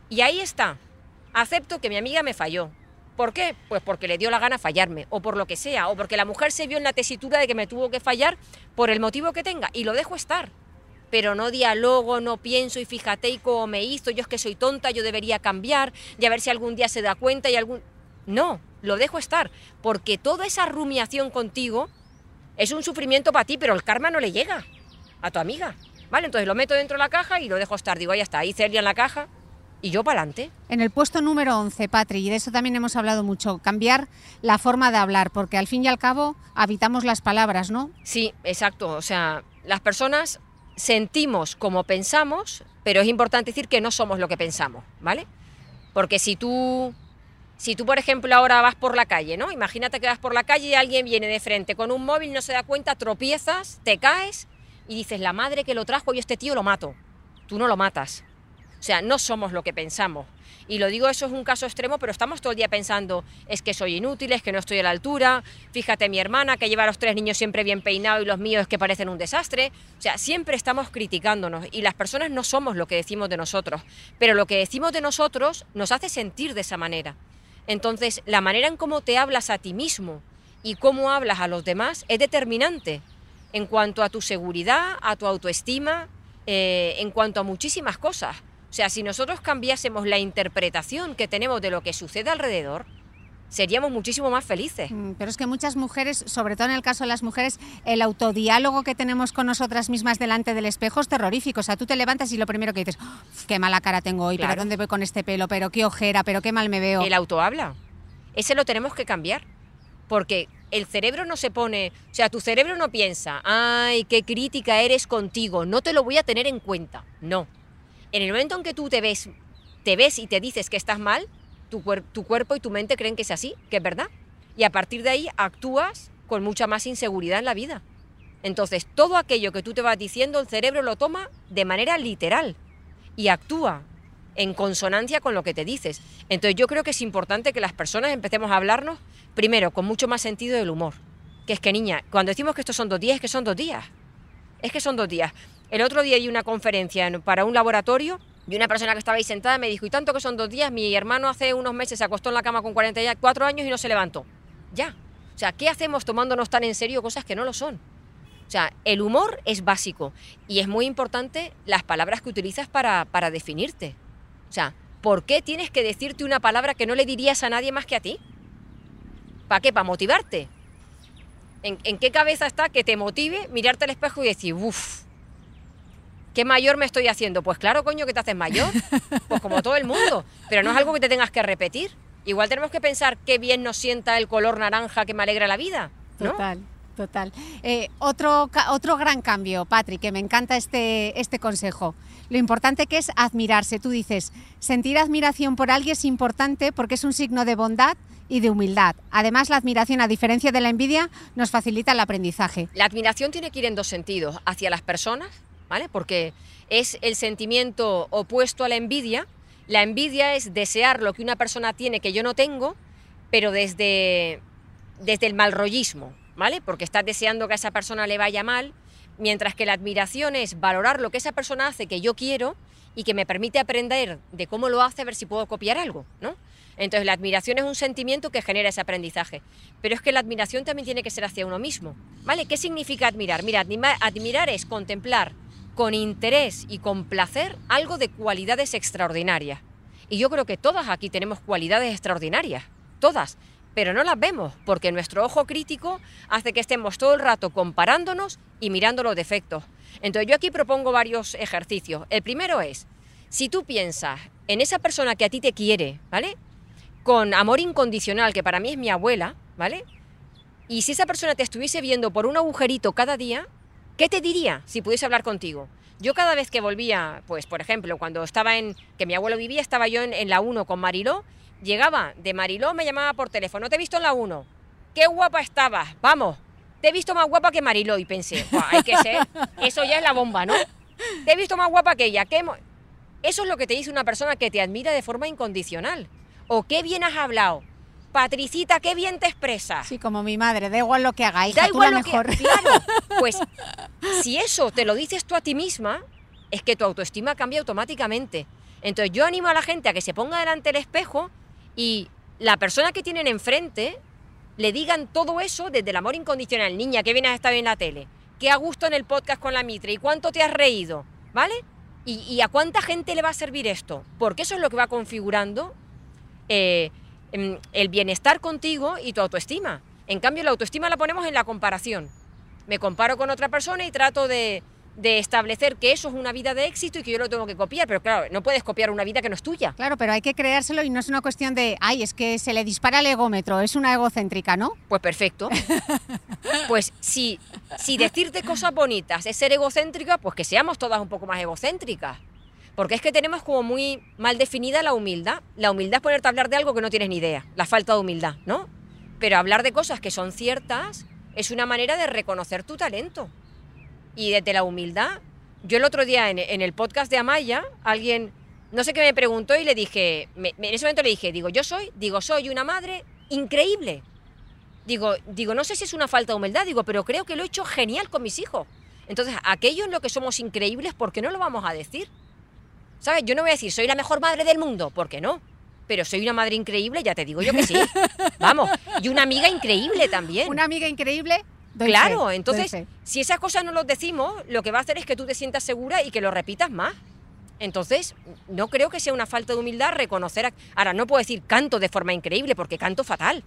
Y ahí está. Acepto que mi amiga me falló. ¿Por qué? Pues porque le dio la gana fallarme, o por lo que sea, o porque la mujer se vio en la tesitura de que me tuvo que fallar por el motivo que tenga, y lo dejo estar pero no dialogo, no pienso y fíjate y cómo me hizo, yo es que soy tonta, yo debería cambiar y a ver si algún día se da cuenta y algún... No, lo dejo estar, porque toda esa rumiación contigo es un sufrimiento para ti, pero el karma no le llega a tu amiga. ¿Vale? Entonces lo meto dentro de la caja y lo dejo estar. Digo, ahí está, ahí Celia en la caja y yo para adelante. En el puesto número 11, Patri, y de eso también hemos hablado mucho, cambiar la forma de hablar, porque al fin y al cabo habitamos las palabras, ¿no? Sí, exacto. O sea, las personas sentimos como pensamos, pero es importante decir que no somos lo que pensamos, ¿vale? Porque si tú, si tú, por ejemplo, ahora vas por la calle, ¿no? Imagínate que vas por la calle y alguien viene de frente con un móvil, no se da cuenta, tropiezas, te caes y dices, la madre que lo trajo, yo este tío lo mato. Tú no lo matas. O sea, no somos lo que pensamos. Y lo digo, eso es un caso extremo, pero estamos todo el día pensando, es que soy inútil, es que no estoy a la altura, fíjate mi hermana que lleva a los tres niños siempre bien peinados y los míos que parecen un desastre. O sea, siempre estamos criticándonos y las personas no somos lo que decimos de nosotros, pero lo que decimos de nosotros nos hace sentir de esa manera. Entonces, la manera en cómo te hablas a ti mismo y cómo hablas a los demás es determinante en cuanto a tu seguridad, a tu autoestima, eh, en cuanto a muchísimas cosas. O sea, si nosotros cambiásemos la interpretación que tenemos de lo que sucede alrededor, seríamos muchísimo más felices. Mm, Pero es que muchas mujeres, sobre todo en el caso de las mujeres, el autodiálogo que tenemos con nosotras mismas delante del espejo es terrorífico. O sea, tú te levantas y lo primero que dices, "Uf, qué mala cara tengo hoy, pero Claro. ¿dónde voy con este pelo? Pero qué ojera, pero qué mal me veo. El auto habla. Ese lo tenemos que cambiar. Porque el cerebro no se pone, o sea, tu cerebro no piensa, ay, qué crítica eres contigo, no te lo voy a tener en cuenta. No. En el momento en que tú te ves, te ves y te dices que estás mal, tu, tu cuerpo y tu mente creen que es así, que es verdad. Y a partir de ahí actúas con mucha más inseguridad en la vida. Entonces, todo aquello que tú te vas diciendo, el cerebro lo toma de manera literal y actúa en consonancia con lo que te dices. Entonces, yo creo que es importante que las personas empecemos a hablarnos, primero, con mucho más sentido del humor. Que es que, niña, cuando decimos que estos son dos días, es que son dos días. Es que son dos días. El otro día di una conferencia en- para un laboratorio y una persona que estaba ahí sentada me dijo, y tanto que son dos días, mi hermano hace unos meses se acostó en la cama con 44 años y no se levantó. Ya. O sea, ¿qué hacemos tomándonos tan en serio cosas que no lo son? O sea, el humor es básico y es muy importante las palabras que utilizas para, para definirte. O sea, ¿por qué tienes que decirte una palabra que no le dirías a nadie más que a ti? ¿Para qué? ¿Para motivarte? ¿En, en qué cabeza está que te motive mirarte al espejo y decir, uff, ¿qué mayor me estoy haciendo? Pues claro, coño, que te haces mayor. (laughs) Pues como todo el mundo. Pero no es algo que te tengas que repetir. Igual tenemos que pensar qué bien nos sienta el color naranja que me alegra la vida. ¿no? Total, total. Eh, otro, otro gran cambio, Patrick, que me encanta este, este consejo. Lo importante que es admirarse. Tú dices, sentir admiración por alguien es importante porque es un signo de bondad y de humildad. Además, la admiración, a diferencia de la envidia, nos facilita el aprendizaje. La admiración tiene que ir en dos sentidos, hacia las personas, ¿vale? Porque es el sentimiento opuesto a la envidia. La envidia es desear lo que una persona tiene que yo no tengo, pero desde, desde el malrollismo, ¿vale? Porque estás deseando que a esa persona le vaya mal, mientras que la admiración es valorar lo que esa persona hace que yo quiero y que me permite aprender de cómo lo hace, a ver si puedo copiar algo, ¿no? Entonces la admiración es un sentimiento que genera ese aprendizaje, pero es que la admiración también tiene que ser hacia uno mismo, ¿vale? ¿Qué significa admirar? Mira, admira- admirar es contemplar con interés y con placer algo de cualidades extraordinarias. Y yo creo que todas aquí tenemos cualidades extraordinarias, todas, pero no las vemos porque nuestro ojo crítico hace que estemos todo el rato comparándonos y mirando los defectos. Entonces yo aquí propongo varios ejercicios. El primero es, si tú piensas en esa persona que a ti te quiere, ¿vale? Con amor incondicional, que para mí es mi abuela, ¿vale? Y si esa persona te estuviese viendo por un agujerito cada día, ¿qué te diría si pudiese hablar contigo? Yo cada vez que volvía, pues por ejemplo, cuando estaba en, que mi abuelo vivía, estaba yo en, la 1 con Mariló, llegaba de Mariló, me llamaba por teléfono, te he visto en la 1, qué guapa estabas, vamos, te he visto más guapa que Mariló y pensé, hay que ser, eso ya es la bomba, ¿no? Te he visto más guapa que ella, ¿qué eso es lo que te dice una persona que te admira de forma incondicional. O qué bien has hablado. Patricita, qué bien te expresas. Sí, como mi madre, da igual lo que haga, hija, da igual lo mejor. claro, (laughs) pues si eso te lo dices tú a ti misma, es que tu autoestima cambia automáticamente. Entonces yo animo a la gente a que se ponga delante del espejo y la persona que tienen enfrente le digan todo eso desde el amor incondicional. Niña, qué bien has estado en la tele, qué a gusto en el podcast con la Mitre y cuánto te has reído, ¿vale? ¿Y, a cuánta gente le va a servir esto? Porque eso es lo que va configurando eh, el bienestar contigo y tu autoestima. En cambio, la autoestima la ponemos en la comparación. Me comparo con otra persona y trato de, de establecer que eso es una vida de éxito y que yo lo tengo que copiar, pero claro, no puedes copiar una vida que no es tuya. Claro, pero hay que creárselo y no es una cuestión de, ay, es que se le dispara el egómetro, es una egocéntrica, ¿no? Pues perfecto. (laughs) pues si, si decirte cosas bonitas es ser egocéntrica, pues que seamos todas un poco más egocéntricas. Porque es que tenemos como muy mal definida la humildad. La humildad es ponerte a hablar de algo que no tienes ni idea, la falta de humildad, ¿no? Pero hablar de cosas que son ciertas es una manera de reconocer tu talento y desde la humildad. Yo el otro día en, el podcast de Amaya, alguien, no sé qué me preguntó y le dije, en ese momento le dije, digo, yo soy, digo, soy una madre increíble. Digo, digo, no sé si es una falta de humildad, digo, pero creo que lo he hecho genial con mis hijos. Entonces, aquello en lo que somos increíbles, ¿por qué no lo vamos a decir? ¿Sabes? Yo no voy a decir, soy la mejor madre del mundo, ¿por qué no? Pero soy una madre increíble, ya te digo yo que sí. (laughs) Vamos, y una amiga increíble también. Una amiga increíble claro, entonces, si esas cosas no las decimos, lo que va a hacer es que tú te sientas segura y que lo repitas más. Entonces, no creo que sea una falta de humildad reconocer. Ahora, no puedo decir canto de forma increíble porque canto fatal,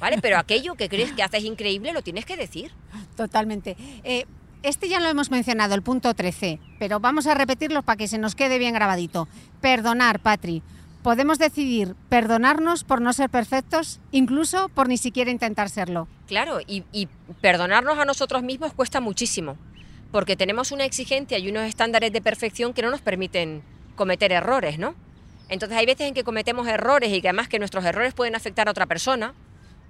¿vale? Pero aquello que crees que haces increíble lo tienes que decir. Totalmente. Eh, este ya lo hemos mencionado, el punto 13, pero vamos a repetirlo para que se nos quede bien grabadito. Perdonar, Patri podemos decidir perdonarnos por no ser perfectos, incluso por ni siquiera intentar serlo. Claro, y, perdonarnos a nosotros mismos cuesta muchísimo, porque tenemos una exigencia y unos estándares de perfección que no nos permiten cometer errores, ¿no? Entonces hay veces en que cometemos errores y que además que nuestros errores pueden afectar a otra persona,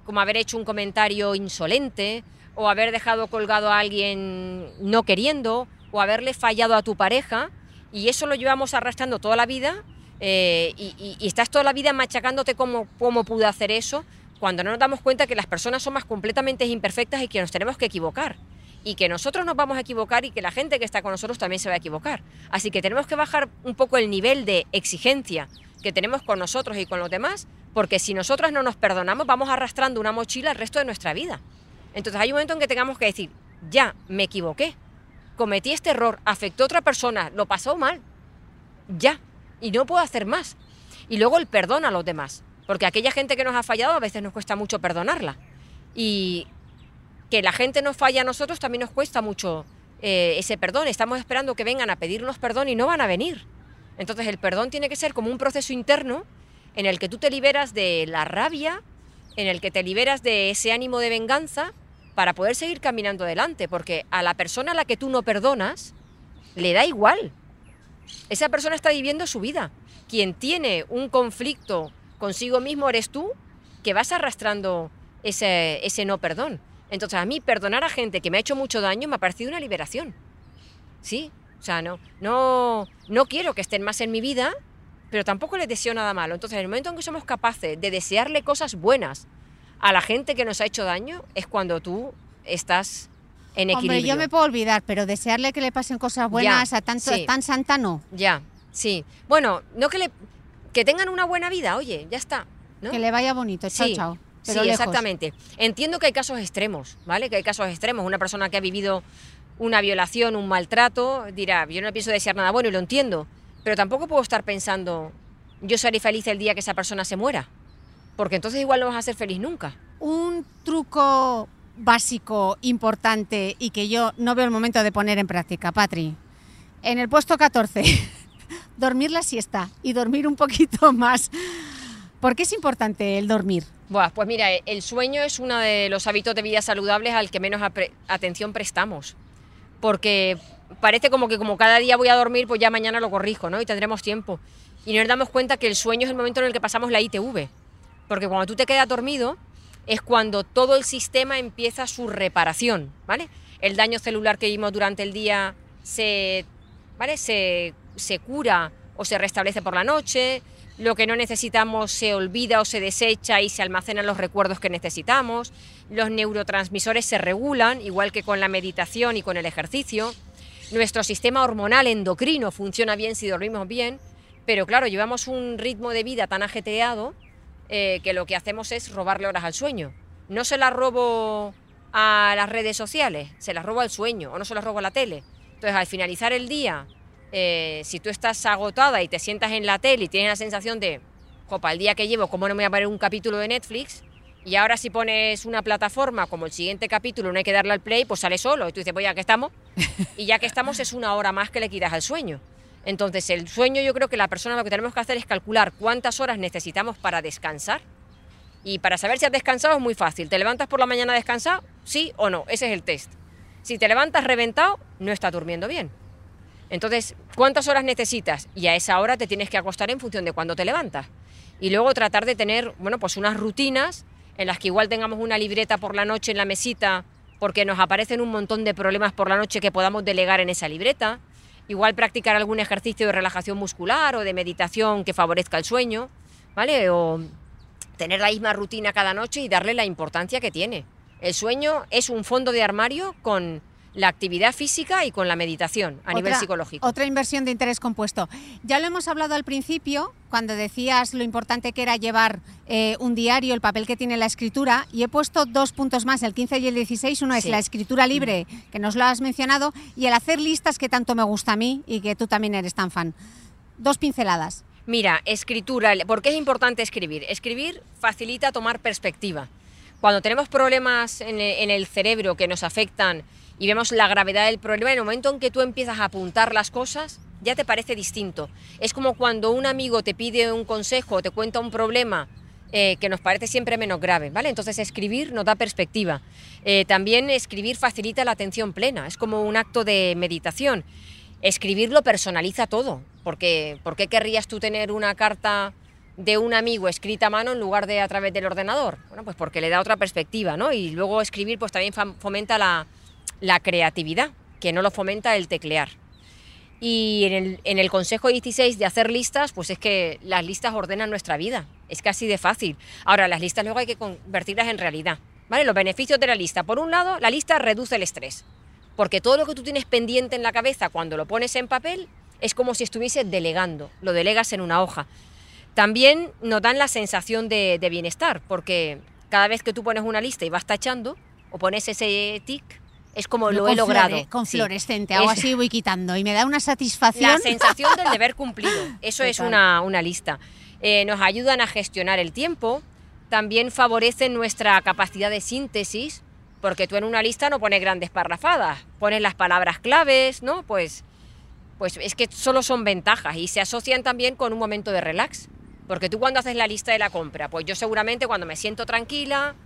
como haber hecho un comentario insolente, o haber dejado colgado a alguien no queriendo, o haberle fallado a tu pareja, y eso lo llevamos arrastrando toda la vida eh, y, estás toda la vida machacándote cómo, cómo pude hacer eso, cuando no nos damos cuenta que las personas son más completamente imperfectas y que nos tenemos que equivocar. Y que nosotros nos vamos a equivocar y que la gente que está con nosotros también se va a equivocar. Así que tenemos que bajar un poco el nivel de exigencia que tenemos con nosotros y con los demás, porque si nosotros no nos perdonamos, vamos arrastrando una mochila el resto de nuestra vida. Entonces hay un momento en que tengamos que decir, ya, me equivoqué, cometí este error, afectó a otra persona, lo pasó mal, ya, y no puedo hacer más. Y luego el perdón a los demás, porque aquella gente que nos ha fallado a veces nos cuesta mucho perdonarla. Y que la gente nos falla a nosotros también nos cuesta mucho eh, ese perdón. Estamos esperando que vengan a pedirnos perdón y no van a venir. Entonces el perdón tiene que ser como un proceso interno en el que tú te liberas de la rabia, en el que te liberas de ese ánimo de venganza para poder seguir caminando adelante, porque a la persona a la que tú no perdonas le da igual esa persona está viviendo su vida. Quien tiene un conflicto consigo mismo eres tú, que vas arrastrando ese, ese no perdón. Entonces a mí perdonar a gente que me ha hecho mucho daño me ha parecido una liberación. Sí, o sea, no, no, no quiero que estén más en mi vida, pero tampoco les deseo nada malo. Entonces, en el momento en que somos capaces de desearle cosas buenas a la gente que nos ha hecho daño, es cuando tú estás en equilibrio. Hombre, yo me puedo olvidar, pero desearle que le pasen cosas buenas a tanto, tan santa no. Ya, sí. Bueno, no que le que tengan una buena vida, oye, ya está. Que le vaya bonito, chao, chao. sí, exactamente. Entiendo que hay casos extremos, ¿vale? Que hay casos extremos. Una persona que ha vivido una violación, un maltrato, dirá, yo no pienso desear nada bueno y lo entiendo, pero tampoco puedo estar pensando yo seré feliz el día que esa persona se muera. Porque entonces igual no vas a ser feliz nunca. Un truco básico, importante y que yo no veo el momento de poner en práctica, Patri. En el puesto 14, (laughs) dormir la siesta y dormir un poquito más. ¿Por qué es importante el dormir? Buah, pues mira, el sueño es uno de los hábitos de vida saludables al que menos atención prestamos. Porque parece como que como cada día voy a dormir, pues ya mañana lo corrijo, ¿no? Y tendremos tiempo. Y nos damos cuenta que el sueño es el momento en el que pasamos la ITV. Porque cuando tú te quedas dormido, es cuando todo el sistema empieza su reparación, ¿vale? El daño celular que vimos durante el día se, ¿vale? se, se cura o se restablece por la noche, lo que no necesitamos se olvida o se desecha y se almacenan los recuerdos que necesitamos, los neurotransmisores se regulan, igual que con la meditación y con el ejercicio, nuestro sistema hormonal endocrino funciona bien si dormimos bien, pero claro, llevamos un ritmo de vida tan ajetreado eh, que lo que hacemos es robarle horas al sueño. No se las robo a las redes sociales, se las robo al sueño o no se las robo a la tele. Entonces, al finalizar el día, eh, si tú estás agotada y te sientas en la tele y tienes la sensación de, jopa, el día que llevo, ¿cómo no me voy a poner un capítulo de Netflix? Y ahora si pones una plataforma como el siguiente capítulo, no hay que darle al play, pues sale solo. Y tú dices, pues ya que estamos. (laughs) Y ya que estamos es una hora más que le quitas al sueño. Entonces, el sueño yo creo que la persona lo que tenemos que hacer es calcular cuántas horas necesitamos para descansar. Y para saber si has descansado es muy fácil. ¿Te levantas por la mañana descansado? Sí o no. Ese es el test. Si te levantas reventado, no estás durmiendo bien. Entonces, ¿cuántas horas necesitas? Y a esa hora te tienes que acostar en función de cuándo te levantas. Y luego tratar de tener, bueno, pues unas rutinas en las que igual tengamos una libreta por la noche en la mesita porque nos aparecen un montón de problemas por la noche que podamos delegar en esa libreta igual practicar algún ejercicio de relajación muscular o de meditación que favorezca el sueño, ¿vale? O tener la misma rutina cada noche y darle la importancia que tiene. El sueño es un fondo de armario con la actividad física y con la meditación a nivel psicológico. Otra inversión de interés compuesto. Ya lo hemos hablado al principio, cuando decías lo importante que era llevar eh, un diario, el papel que tiene la escritura, y he puesto dos puntos más, el 15 y el 16. Uno es la escritura libre, que nos lo has mencionado, y el hacer listas que tanto me gusta a mí y que tú también eres tan fan. Dos pinceladas. Mira, escritura, ¿por qué es importante escribir? Escribir facilita tomar perspectiva. Cuando tenemos problemas en el cerebro que nos afectan y vemos la gravedad del problema, en el momento en que tú empiezas a apuntar las cosas, ya te parece distinto. Es como cuando un amigo te pide un consejo o te cuenta un problema eh, que nos parece siempre menos grave, ¿vale? Entonces escribir nos da perspectiva. Eh, también escribir facilita la atención plena, es como un acto de meditación. Escribir lo personaliza todo, porque ¿por qué querrías tú tener una carta de un amigo escrita a mano en lugar de a través del ordenador? Bueno, pues porque le da otra perspectiva, ¿no? Y luego escribir pues también fomenta la, la creatividad, que no lo fomenta el teclear. Y en el, en el, consejo 16 de hacer listas, pues es que las listas ordenan nuestra vida. Es casi de fácil. Ahora, las listas luego hay que convertirlas en realidad. ¿Vale? Los beneficios de la lista. Por un lado, la lista reduce el estrés. Porque todo lo que tú tienes pendiente en la cabeza cuando lo pones en papel es como si estuviese delegando. Lo delegas en una hoja. También nos dan la sensación de, de bienestar, porque cada vez que tú pones una lista y vas tachando, o pones ese tic, es como lo he logrado. con fluorescente, hago así voy quitando y me da una satisfacción. La sensación del (laughs) deber cumplido, eso es una, una lista. Eh, nos ayudan a gestionar el tiempo, también favorecen nuestra capacidad de síntesis, porque tú en una lista no pones grandes parrafadas, pones las palabras claves, ¿no? Pues, pues es que solo son ventajas y se asocian también con un momento de relax. Porque tú cuando haces la lista de la compra, pues yo seguramente cuando me siento tranquila,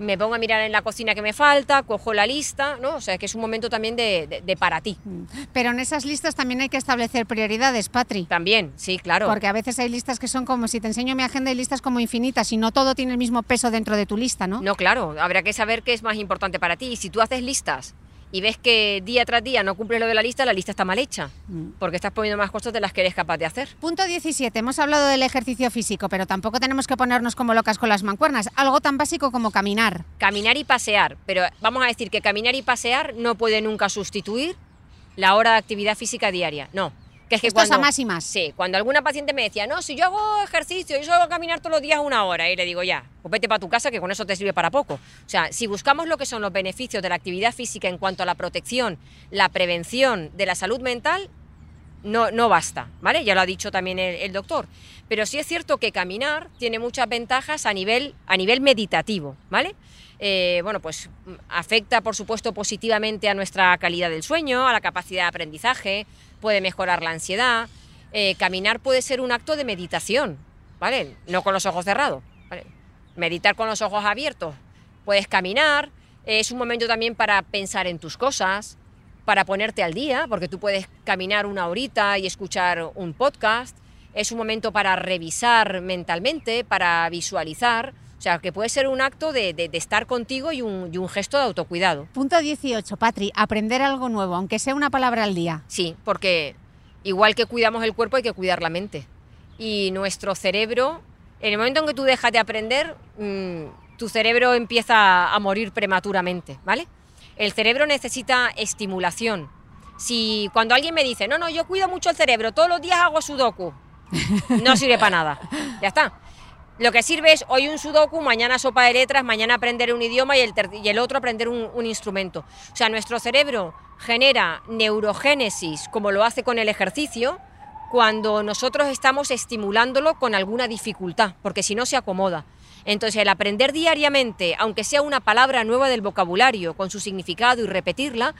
me pongo a mirar en la cocina que me falta, cojo la lista, ¿no? O sea, que es un momento también de, para ti. Mm. Pero en esas listas también hay que establecer prioridades, Patri. También, sí, claro. Porque a veces hay listas que son como, si te enseño mi agenda, hay listas como infinitas y no todo tiene el mismo peso dentro de tu lista, ¿no? No, claro, habrá que saber qué es más importante para ti. Y si tú haces listas y ves que día tras día no cumples lo de la lista, la lista está mal hecha, mm. porque estás poniendo más cosas de las que eres capaz de hacer. Punto 17. Hemos hablado del ejercicio físico, pero tampoco tenemos que ponernos como locas con las mancuernas. Algo tan básico como caminar. Caminar y pasear, pero vamos a decir que caminar y pasear no puede nunca sustituir la hora de actividad física diaria. No, que es que cuando, más y más. Sí, cuando alguna paciente me decía, no, si yo hago ejercicio, yo solo hago caminar todos los días una hora, y le digo, ya, pues vete para tu casa que con eso te sirve para poco. O sea, si buscamos lo que son los beneficios de la actividad física en cuanto a la protección, la prevención de la salud mental, no, no basta, ¿vale? Ya lo ha dicho también el, el doctor. Pero sí es cierto que caminar tiene muchas ventajas a nivel, a nivel meditativo, ¿vale? Eh, bueno, pues afecta, por supuesto, positivamente a nuestra calidad del sueño, a la capacidad de aprendizaje, puede mejorar la ansiedad. Eh, caminar puede ser un acto de meditación, ¿vale? No con los ojos cerrados, ¿vale? Meditar con los ojos abiertos. Puedes caminar, es un momento también para pensar en tus cosas, para ponerte al día, porque tú puedes caminar una horita y escuchar un podcast. Es un momento para revisar mentalmente, para visualizar. O sea, que puede ser un acto de, de- de estar contigo y un, y un gesto de autocuidado. Punto 18, Patri, aprender algo nuevo, aunque sea una palabra al día. Sí, porque igual que cuidamos el cuerpo hay que cuidar la mente. Y nuestro cerebro, en el momento en que tú dejas de aprender, mm, tu cerebro empieza a morir prematuramente, ¿vale? El cerebro necesita estimulación. Si cuando alguien me dice, no, no, yo cuido mucho el cerebro, todos los días hago sudoku, no sirve para nada. Ya está. Lo que sirve es hoy un sudoku, mañana sopa de letras, mañana aprender un idioma y el, otro aprender un, un instrumento. O sea, nuestro cerebro genera neurogénesis como lo hace con el ejercicio cuando nosotros estamos estimulándolo con alguna dificultad, porque si no se acomoda. Entonces el aprender diariamente, aunque sea una palabra nueva del vocabulario, con su significado y repetirla,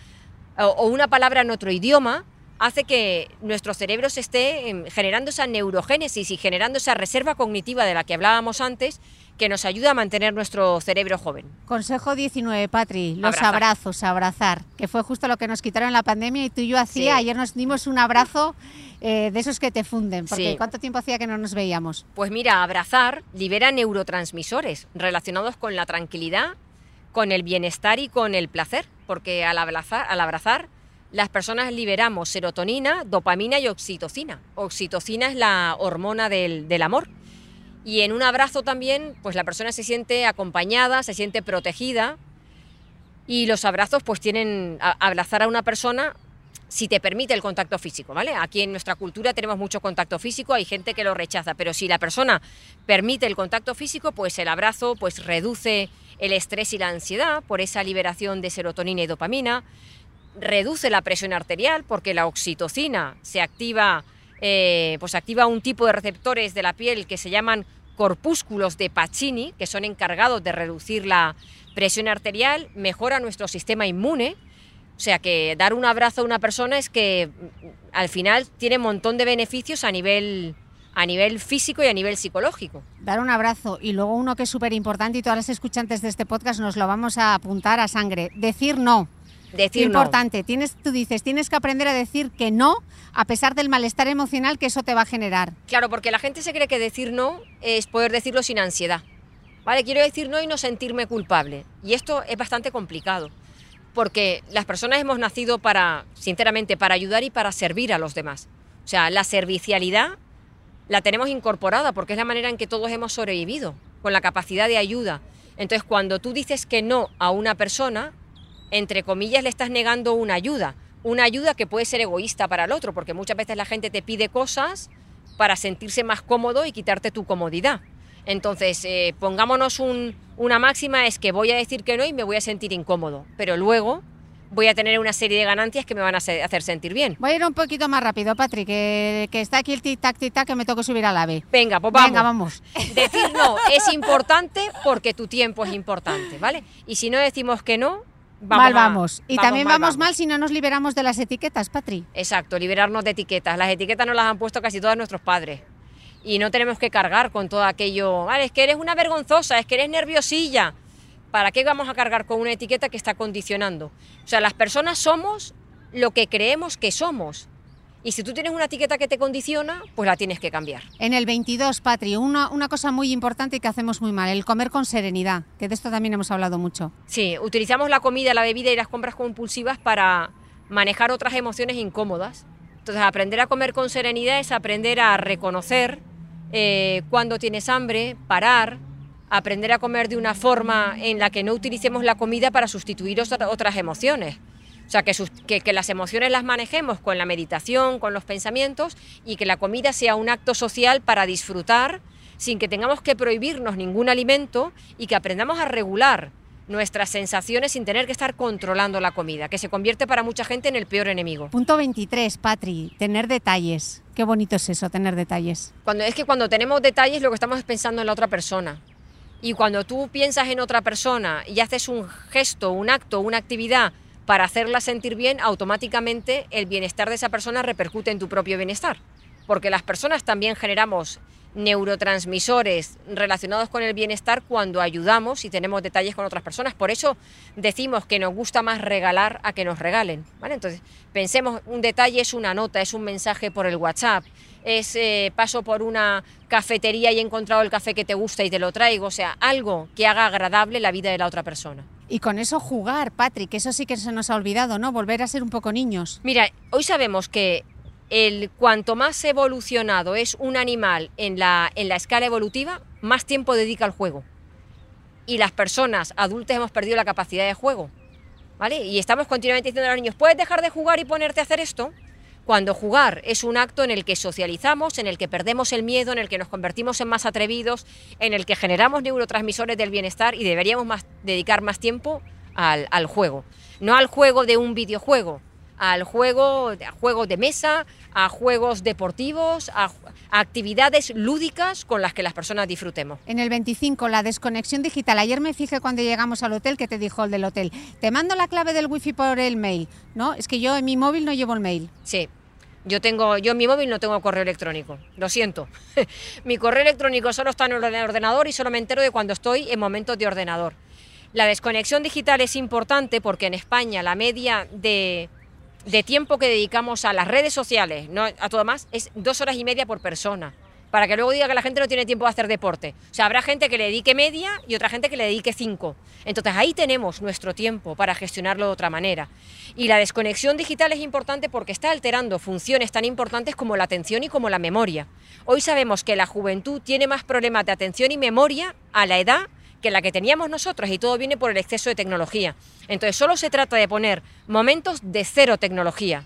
o una palabra en otro idioma, hace que nuestro cerebro se esté em, generando esa neurogénesis y generando esa reserva cognitiva de la que hablábamos antes, que nos ayuda a mantener nuestro cerebro joven. Consejo 19, Patri, los Abrazar. abrazos, abrazar, que fue justo lo que nos quitaron en la pandemia y tú y yo hacía, Sí. ayer nos dimos un abrazo eh, de esos que te funden, porque Sí. ¿cuánto tiempo hacía que no nos veíamos? Pues mira, abrazar libera neurotransmisores relacionados con la tranquilidad, con el bienestar y con el placer, porque al abrazar, al abrazar las personas liberamos serotonina, dopamina y oxitocina. Oxitocina es la hormona del, del amor. Y en un abrazo también, pues la persona se siente acompañada, se siente protegida. Y los abrazos, pues tienen. a- abrazar a una persona si te permite el contacto físico, ¿vale? Aquí en nuestra cultura tenemos mucho contacto físico, hay gente que lo rechaza, pero si la persona permite el contacto físico, pues el abrazo pues reduce el estrés y la ansiedad por esa liberación de serotonina y dopamina, reduce la presión arterial porque la oxitocina se activa, eh, pues activa un tipo de receptores de la piel que se llaman corpúsculos de Pacini, que son encargados de reducir la presión arterial, mejora nuestro sistema inmune. O sea que dar un abrazo a una persona es que mm, al final tiene un montón de beneficios a nivel, a nivel físico y a nivel psicológico. Dar un abrazo y luego uno que es súper importante y todas las escuchantes de este podcast nos lo vamos a apuntar a sangre, decir no. Decir no. importante, tienes, tú dices, tienes que aprender a decir que no a pesar del malestar emocional que eso te va a generar. Claro, porque la gente se cree que decir no es poder decirlo sin ansiedad. Vale, quiero decir no y no sentirme culpable. Y esto es bastante complicado, porque las personas hemos nacido para, sinceramente, para ayudar y para servir a los demás. O sea, la servicialidad la tenemos incorporada porque es la manera en que todos hemos sobrevivido, con la capacidad de ayuda. Entonces, cuando tú dices que no a una persona, entre comillas, le estás negando una ayuda. Una ayuda que puede ser egoísta para el otro, porque muchas veces la gente te pide cosas para sentirse más cómodo y quitarte tu comodidad. Entonces, eh, pongámonos un- una máxima, es que voy a decir que no y me voy a sentir incómodo, pero luego voy a tener una serie de ganancias que me van a hacer sentir bien. Voy a ir un poquito más rápido, Patrick, que, que está aquí el tic-tac, tic-tac, que me toca subir al ave. Venga, pues vamos. Venga, vamos. (laughs) Decir no es importante porque tu tiempo es importante, ¿vale? Y si no decimos que no, vamos mal a- vamos. Y también mal, vamos, mal si no nos liberamos de las etiquetas, Patri. Exacto, liberarnos de etiquetas. Las etiquetas nos las han puesto casi todos nuestros padres. Y no tenemos que cargar con todo aquello. Vale, es que eres una vergonzosa, es que eres nerviosilla. ¿Para qué vamos a cargar con una etiqueta que está condicionando? O sea, las personas somos lo que creemos que somos. Y si tú tienes una etiqueta que te condiciona, pues la tienes que cambiar. En el 22, Patri, una, una cosa muy importante y que hacemos muy mal, el comer con serenidad, que de esto también hemos hablado mucho. Sí, utilizamos la comida, la bebida y las compras compulsivas para manejar otras emociones incómodas. Entonces, aprender a comer con serenidad es aprender a reconocer eh, cuando tienes hambre, parar, aprender a comer de una forma en la que no utilicemos la comida para sustituir otra- otras emociones. O sea, que, sus- que- que las emociones las manejemos con la meditación, con los pensamientos y que la comida sea un acto social para disfrutar sin que tengamos que prohibirnos ningún alimento y que aprendamos a regular nuestras sensaciones sin tener que estar controlando la comida, que se convierte para mucha gente en el peor enemigo. Punto 23, Patri, tener detalles. Qué bonito es eso, tener detalles. Cuando, es que cuando tenemos detalles lo que estamos es pensando en la otra persona. Y cuando tú piensas en otra persona y haces un gesto, un acto, una actividad para hacerla sentir bien, automáticamente el bienestar de esa persona repercute en tu propio bienestar. Porque las personas también generamos neurotransmisores relacionados con el bienestar cuando ayudamos y tenemos detalles con otras personas. Por eso decimos que nos gusta más regalar a que nos regalen. ¿vale? Entonces, pensemos, un detalle es una nota, es un mensaje por el WhatsApp, es eh, paso por una cafetería y he encontrado el café que te gusta y te lo traigo. O sea, algo que haga agradable la vida de la otra persona. Y con eso jugar, Patrick, eso sí que se nos ha olvidado, ¿no? Volver a ser un poco niños. Mira, hoy sabemos que el cuanto más evolucionado es un animal en la, en la escala evolutiva, más tiempo dedica al juego. Y las personas adultas hemos perdido la capacidad de juego. ¿Vale? Y estamos continuamente diciendo a los niños, ¿puedes dejar de jugar y ponerte a hacer esto? Cuando jugar es un acto en el que socializamos, en el que perdemos el miedo, en el que nos convertimos en más atrevidos, en el que generamos neurotransmisores del bienestar y deberíamos más, dedicar más tiempo al, al juego. No al juego de un videojuego, al juego, a juegos de mesa, a juegos deportivos, a, a, actividades lúdicas con las que las personas disfrutemos. En el 25, la desconexión digital. Ayer me fijé cuando llegamos al hotel que te dijo el del hotel, te mando la clave del wifi por el mail, ¿no? Es que yo en mi móvil no llevo el mail. Sí. Yo tengo, yo en mi móvil no tengo correo electrónico, lo siento. (laughs) mi correo electrónico solo está en el ordenador y solo me entero de cuando estoy en momentos de ordenador. La desconexión digital es importante porque en España la media de, de tiempo que dedicamos a las redes sociales, no a todo más, es dos horas y media por persona. Para que luego diga que la gente no tiene tiempo de hacer deporte. O sea, habrá gente que le dedique media y otra gente que le dedique cinco. Entonces ahí tenemos nuestro tiempo para gestionarlo de otra manera. Y la desconexión digital es importante porque está alterando funciones tan importantes como la atención y como la memoria. Hoy sabemos que la juventud tiene más problemas de atención y memoria a la edad que la que teníamos nosotros y todo viene por el exceso de tecnología. Entonces solo se trata de poner momentos de cero tecnología.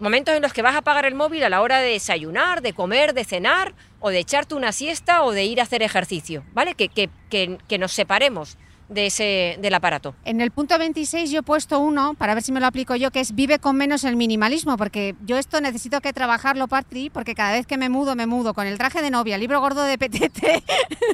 Momentos en los que vas a apagar el móvil a la hora de desayunar, de comer, de cenar, o de echarte una siesta o de ir a hacer ejercicio, ¿vale? Que, que, que, que nos separemos de ese, del aparato. En el punto 26 yo he puesto uno, para ver si me lo aplico yo, que es vive con menos el minimalismo, porque yo esto necesito que trabajarlo, Patri, porque cada vez que me mudo, me mudo con el traje de novia, el libro gordo de Petete,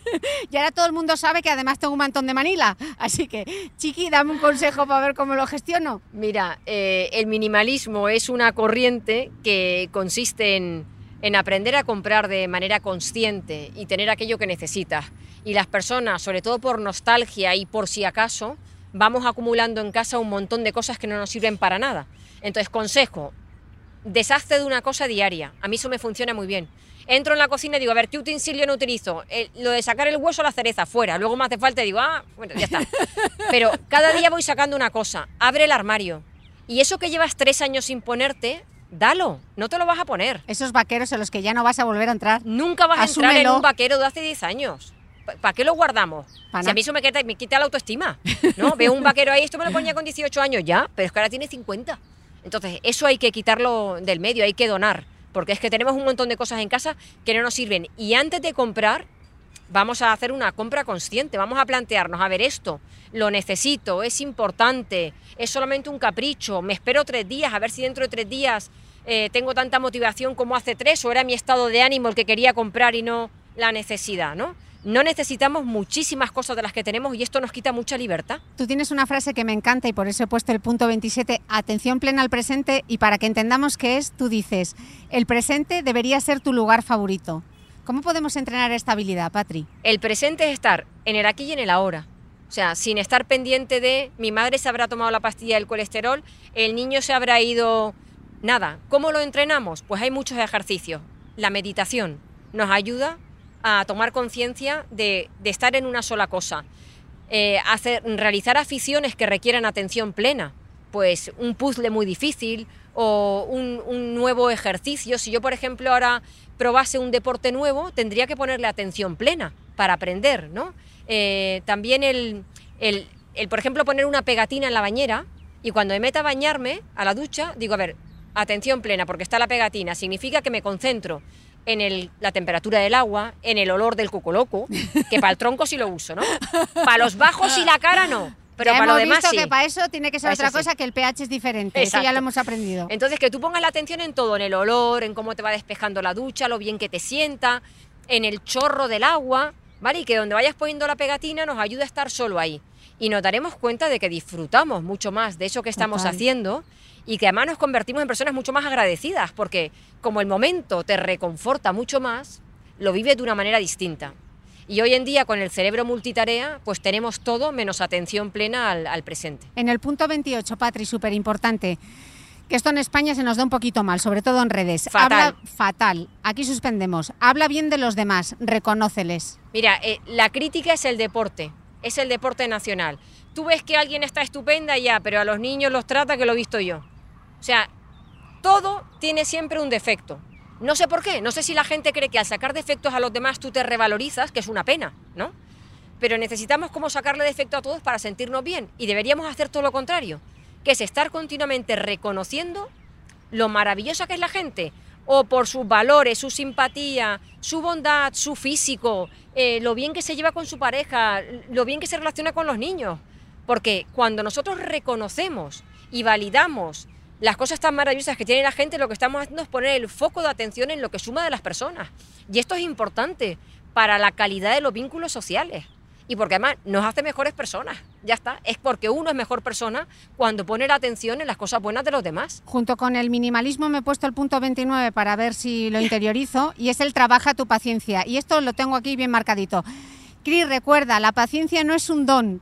(laughs) y ahora todo el mundo sabe que además tengo un mantón de Manila. Así que, Chiqui, dame un consejo para ver cómo lo gestiono. Mira, eh, el minimalismo es una corriente que consiste en, en aprender a comprar de manera consciente y tener aquello que necesitas y las personas, sobre todo por nostalgia y por si acaso, vamos acumulando en casa un montón de cosas que no nos sirven para nada. Entonces, consejo, deshazte de una cosa diaria. A mí eso me funciona muy bien. Entro en la cocina y digo, a ver, ¿qué utensilio no utilizo? El, lo de sacar el hueso, la cereza, fuera. Luego me hace falta y digo, ah, bueno, ya está. (laughs) Pero cada día voy sacando una cosa. Abre el armario. Y eso que llevas tres años sin ponerte, dalo, no te lo vas a poner. Esos vaqueros en los que ya no vas a volver a entrar. Nunca vas Asúmelo. a entrar en un vaquero de hace 10 años. ¿Para qué lo guardamos? Si a mí eso me quita, me quita la autoestima. ¿no? Veo un vaquero ahí, esto me lo ponía con 18 años ya, pero es que ahora tiene 50. Entonces, eso hay que quitarlo del medio, hay que donar, porque es que tenemos un montón de cosas en casa que no nos sirven. Y antes de comprar, vamos a hacer una compra consciente, vamos a plantearnos, a ver esto, lo necesito, es importante, es solamente un capricho, me espero tres días, a ver si dentro de tres días eh, tengo tanta motivación como hace tres, o era mi estado de ánimo el que quería comprar y no la necesidad, ¿no? No necesitamos muchísimas cosas de las que tenemos y esto nos quita mucha libertad. Tú tienes una frase que me encanta y por eso he puesto el punto 27, atención plena al presente y para que entendamos qué es, tú dices, el presente debería ser tu lugar favorito. ¿Cómo podemos entrenar esta habilidad, Patri? El presente es estar en el aquí y en el ahora. O sea, sin estar pendiente de mi madre se habrá tomado la pastilla del colesterol, el niño se habrá ido... Nada. ¿Cómo lo entrenamos? Pues hay muchos ejercicios. La meditación nos ayuda a tomar conciencia de, estar en una sola cosa. Eh, hacer, realizar aficiones que requieran atención plena. Pues un puzzle muy difícil o un, un nuevo ejercicio. Si yo, por ejemplo, ahora probase un deporte nuevo, tendría que ponerle atención plena para aprender, ¿no? Eh, también el, el, el, por ejemplo, poner una pegatina en la bañera y cuando me meta a bañarme, a la ducha, digo, a ver, atención plena, porque está la pegatina, significa que me concentro en el, la temperatura del agua, en el olor del cocoloco, que para el tronco sí lo uso, ¿no? Para los bajos y la cara no. Pero ya para lo demás visto sí. que para eso tiene que ser Para otra sí. cosa que el pH es diferente. Eso ya lo hemos aprendido. Entonces, que tú pongas la atención en todo, en el olor, en cómo te va despejando la ducha, lo bien que te sienta, en el chorro del agua, ¿vale? Y que donde vayas poniendo la pegatina nos ayude a estar solo ahí. Y nos daremos cuenta de que disfrutamos mucho más de eso que estamos Total. haciendo y que además nos convertimos en personas mucho más agradecidas, porque como el momento te reconforta mucho más, lo vives de una manera distinta. Y hoy en día con el cerebro multitarea, pues tenemos todo menos atención plena al, al presente. En el punto 28, Patri, súper importante. Que esto en España se nos da un poquito mal, sobre todo en redes. Fatal. Habla fatal. Aquí suspendemos. Habla bien de los demás, reconóceles. Mira, eh, la crítica es el deporte, es el deporte nacional. Tú ves que alguien está estupenda ya, pero a los niños los trata que lo he visto yo. O sea, todo tiene siempre un defecto. No sé por qué, no sé si la gente cree que al sacar defectos a los demás tú te revalorizas, que es una pena, ¿no? Pero necesitamos como sacarle defecto a todos para sentirnos bien y deberíamos hacer todo lo contrario, que es estar continuamente reconociendo lo maravillosa que es la gente, o por sus valores, su simpatía, su bondad, su físico, eh, lo bien que se lleva con su pareja, lo bien que se relaciona con los niños. Porque cuando nosotros reconocemos y validamos las cosas tan maravillosas que tiene la gente, lo que estamos haciendo es poner el foco de atención en lo que suma de las personas. Y esto es importante para la calidad de los vínculos sociales. Y porque además nos hace mejores personas. Ya está. Es porque uno es mejor persona cuando pone la atención en las cosas buenas de los demás. Junto con el minimalismo me he puesto el punto 29 para ver si lo interiorizo y es el trabaja tu paciencia. Y esto lo tengo aquí bien marcadito. Cris, recuerda, la paciencia no es un don.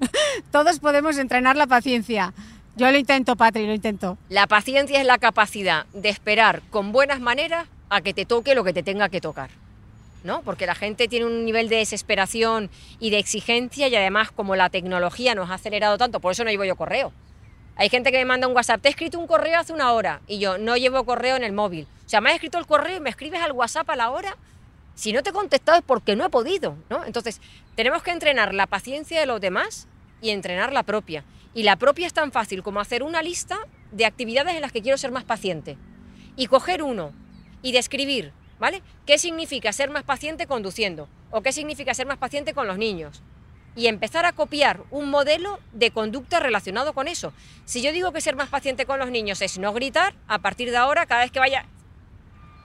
(laughs) Todos podemos entrenar la paciencia. Yo lo intento, Patri, lo intento. La paciencia es la capacidad de esperar con buenas maneras a que te toque lo que te tenga que tocar. ¿No? Porque la gente tiene un nivel de desesperación y de exigencia y además como la tecnología nos ha acelerado tanto, por eso no llevo yo correo. Hay gente que me manda un WhatsApp, te he escrito un correo hace una hora y yo no llevo correo en el móvil. O sea, me has escrito el correo y me escribes al WhatsApp a la hora. Si no te he contestado es porque no he podido, ¿no? Entonces, tenemos que entrenar la paciencia de los demás y entrenar la propia. Y la propia es tan fácil como hacer una lista de actividades en las que quiero ser más paciente. Y coger uno y describir, ¿vale? ¿Qué significa ser más paciente conduciendo? ¿O qué significa ser más paciente con los niños? Y empezar a copiar un modelo de conducta relacionado con eso. Si yo digo que ser más paciente con los niños es no gritar, a partir de ahora, cada vez que vaya,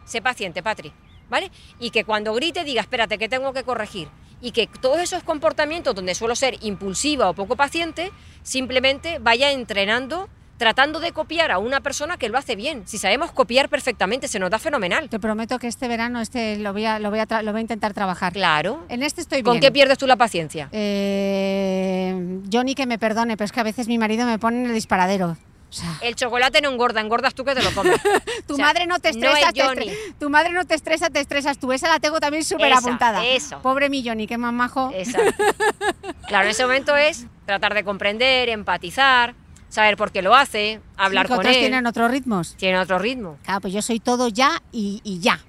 sé paciente, Patri, ¿vale? Y que cuando grite diga, espérate, que tengo que corregir. Y que todos esos comportamientos donde suelo ser impulsiva o poco paciente, simplemente vaya entrenando, tratando de copiar a una persona que lo hace bien. Si sabemos copiar perfectamente, se nos da fenomenal. Te prometo que este verano este lo voy a, lo voy a, lo voy a intentar trabajar. Claro. En este estoy ¿Con bien. qué pierdes tú la paciencia? Eh, Johnny que me perdone, pero es que a veces mi marido me pone en el disparadero. O sea, El chocolate no engorda, engordas tú que te lo comes. (laughs) tu o sea, madre no te no estresa, es te tu madre no te estresa, te estresas tú. Esa la tengo también súper Esa, apuntada. eso. Pobre mi Johnny, qué más majo. Exacto. Claro, en ese momento es tratar de comprender, empatizar, saber por qué lo hace, hablar Sí, con otros él. tienen otros ritmos. Tiene otro ritmo. Claro, pues yo soy todo ya y, y ya.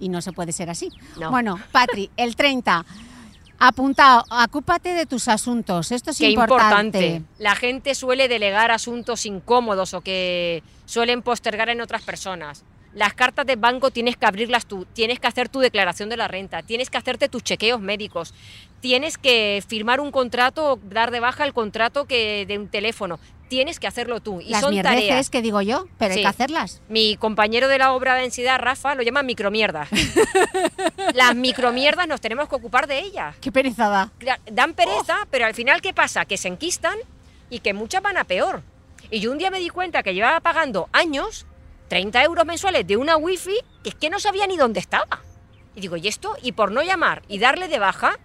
Y no se puede ser así. No. Bueno, Patri, (laughs) el 30. Apuntado, ocúpate de tus asuntos. Esto es Qué importante. importante. La gente suele delegar asuntos incómodos o que suelen postergar en otras personas. Las cartas de banco tienes que abrirlas tú, tienes que hacer tu declaración de la renta, tienes que hacerte tus chequeos médicos, tienes que firmar un contrato o dar de baja el contrato que de un teléfono, tienes que hacerlo tú. Y Las son tareas. que digo yo, pero hay que hacerlas. Mi compañero de la obra de densidad, Rafa, lo llama micromierdas. (laughs) Las micromierdas nos tenemos que ocupar de ellas. Qué perezada. Dan pereza, pero al final, ¿qué pasa? Que se enquistan y que muchas van a peor. Y yo un día me di cuenta que llevaba pagando años 30 euros mensuales de una wifi que es que no sabía ni dónde estaba. Y digo, ¿y esto? Y por no llamar y darle de baja,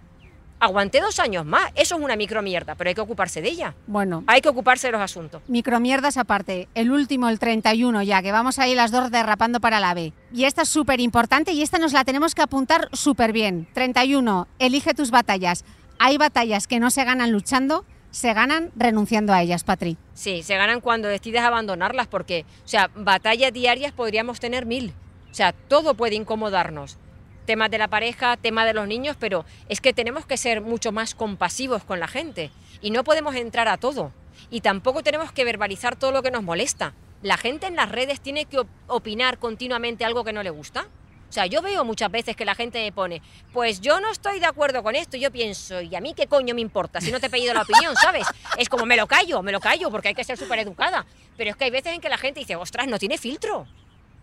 aguanté dos años más. Eso es una micromierda, pero hay que ocuparse de ella. Bueno, Hay que ocuparse de los asuntos. micromierdas aparte. El último, el 31 ya, que vamos ahí las dos derrapando para la B. Y esta es súper importante y esta nos la tenemos que apuntar súper bien. 31, elige tus batallas. Hay batallas que no se ganan luchando, se ganan renunciando a ellas, Patri. Sí, se ganan cuando decides abandonarlas porque, o sea, batallas diarias podríamos tener mil. O sea, todo puede incomodarnos. Temas de la pareja, tema de los niños, pero es que tenemos que ser mucho más compasivos con la gente y no podemos entrar a todo. Y tampoco tenemos que verbalizar todo lo que nos molesta. La gente en las redes tiene que op- opinar continuamente algo que no le gusta. O sea, yo veo muchas veces que la gente me pone, pues yo no estoy de acuerdo con esto, yo pienso, ¿y a mí qué coño me importa si no te he pedido la opinión, ¿sabes? Es como me lo callo, me lo callo, porque hay que ser súper educada. Pero es que hay veces en que la gente dice, ostras, no tiene filtro.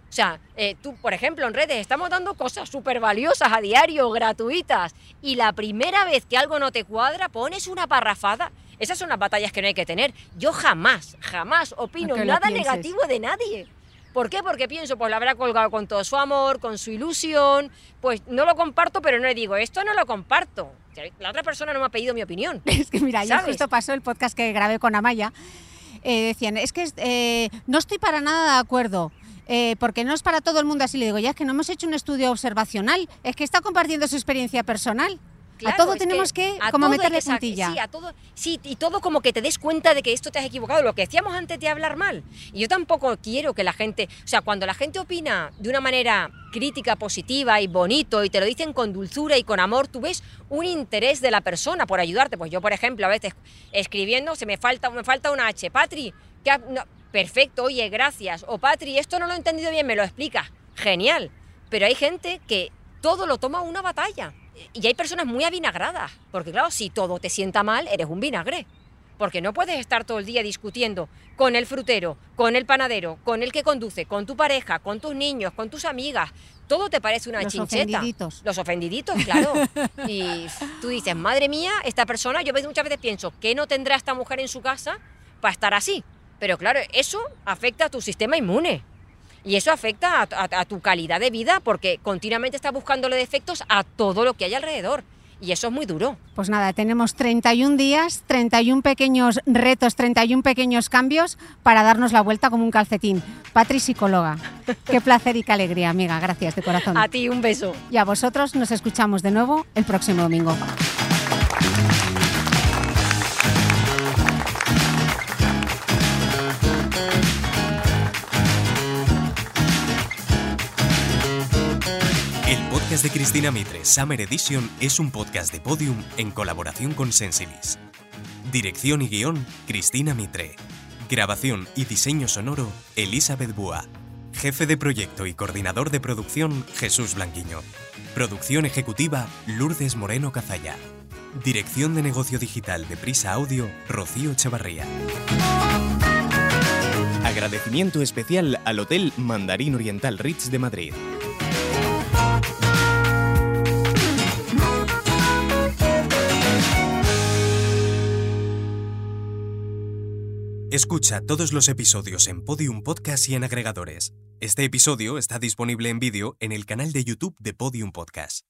O sea, eh, tú, por ejemplo, en redes estamos dando cosas súper valiosas a diario, gratuitas, y la primera vez que algo no te cuadra, pones una parrafada. Esas son las batallas que no hay que tener. Yo jamás, jamás opino Aunque nada negativo de nadie. ¿Por qué? Porque pienso, pues la habrá colgado con todo su amor, con su ilusión, pues no lo comparto, pero no le digo, esto no lo comparto. La otra persona no me ha pedido mi opinión. (laughs) Es que mira, ¿Sabes? justo pasó el podcast que grabé con Amaya. eh, decían, es que eh, no estoy para nada de acuerdo. Eh, porque no es para todo el mundo así. Le digo, ya es que no hemos hecho un estudio observacional, es que está compartiendo su experiencia personal. Claro, a todo tenemos que, a como meterle que puntilla. Sí, a todo, sí, y todo como que te des cuenta de que esto te has equivocado. Lo que decíamos antes de hablar mal. Y yo tampoco quiero que la gente, o sea, cuando la gente opina de una manera crítica, positiva y bonito y te lo dicen con dulzura y con amor, tú ves un interés de la persona por ayudarte. Pues yo, por ejemplo, a veces escribiendo se me falta, me falta una H. Patri, que no, perfecto, oye, gracias. O Patri, esto no lo he entendido bien, me lo explicas. Genial. Pero hay gente que todo lo toma una batalla. Y hay personas muy avinagradas. Porque claro, si todo te sienta mal, eres un vinagre. Porque no puedes estar todo el día discutiendo con el frutero, con el panadero, con el que conduce, con tu pareja, con tus niños, con tus amigas. Todo te parece una Los chincheta. ofendiditos. Los ofendiditos, claro. (laughs) Y tú dices, madre mía, esta persona, yo muchas veces pienso, ¿qué no tendrá esta mujer en su casa para estar así? Pero claro, eso afecta a tu sistema inmune. Y eso afecta a, a- a tu calidad de vida porque continuamente estás buscándole defectos a todo lo que hay alrededor. Y eso es muy duro. Pues nada, tenemos 31 días, 31 pequeños retos, 31 pequeños cambios para darnos la vuelta como un calcetín. Patri, psicóloga. Qué (laughs) placer y qué alegría, amiga. Gracias de corazón. A ti un beso. Y a vosotros nos escuchamos de nuevo el próximo domingo. Podcast de Cristina Mitre, Summer Edition, es un podcast de Podium en colaboración con Sensilis. Dirección y guion, Cristina Mitre. Grabación y diseño sonoro, Elizabeth Búa. Jefe de proyecto y coordinador de producción, Jesús Blanquiño. Producción ejecutiva, Lourdes Moreno Cazalla. Dirección de negocio digital de Prisa Audio, Rocío Echevarría. Agradecimiento especial al Hotel Mandarín Oriental Ritz de Madrid. Escucha todos los episodios en Podium Podcast y en agregadores. Este episodio está disponible en vídeo en el canal de YouTube de Podium Podcast.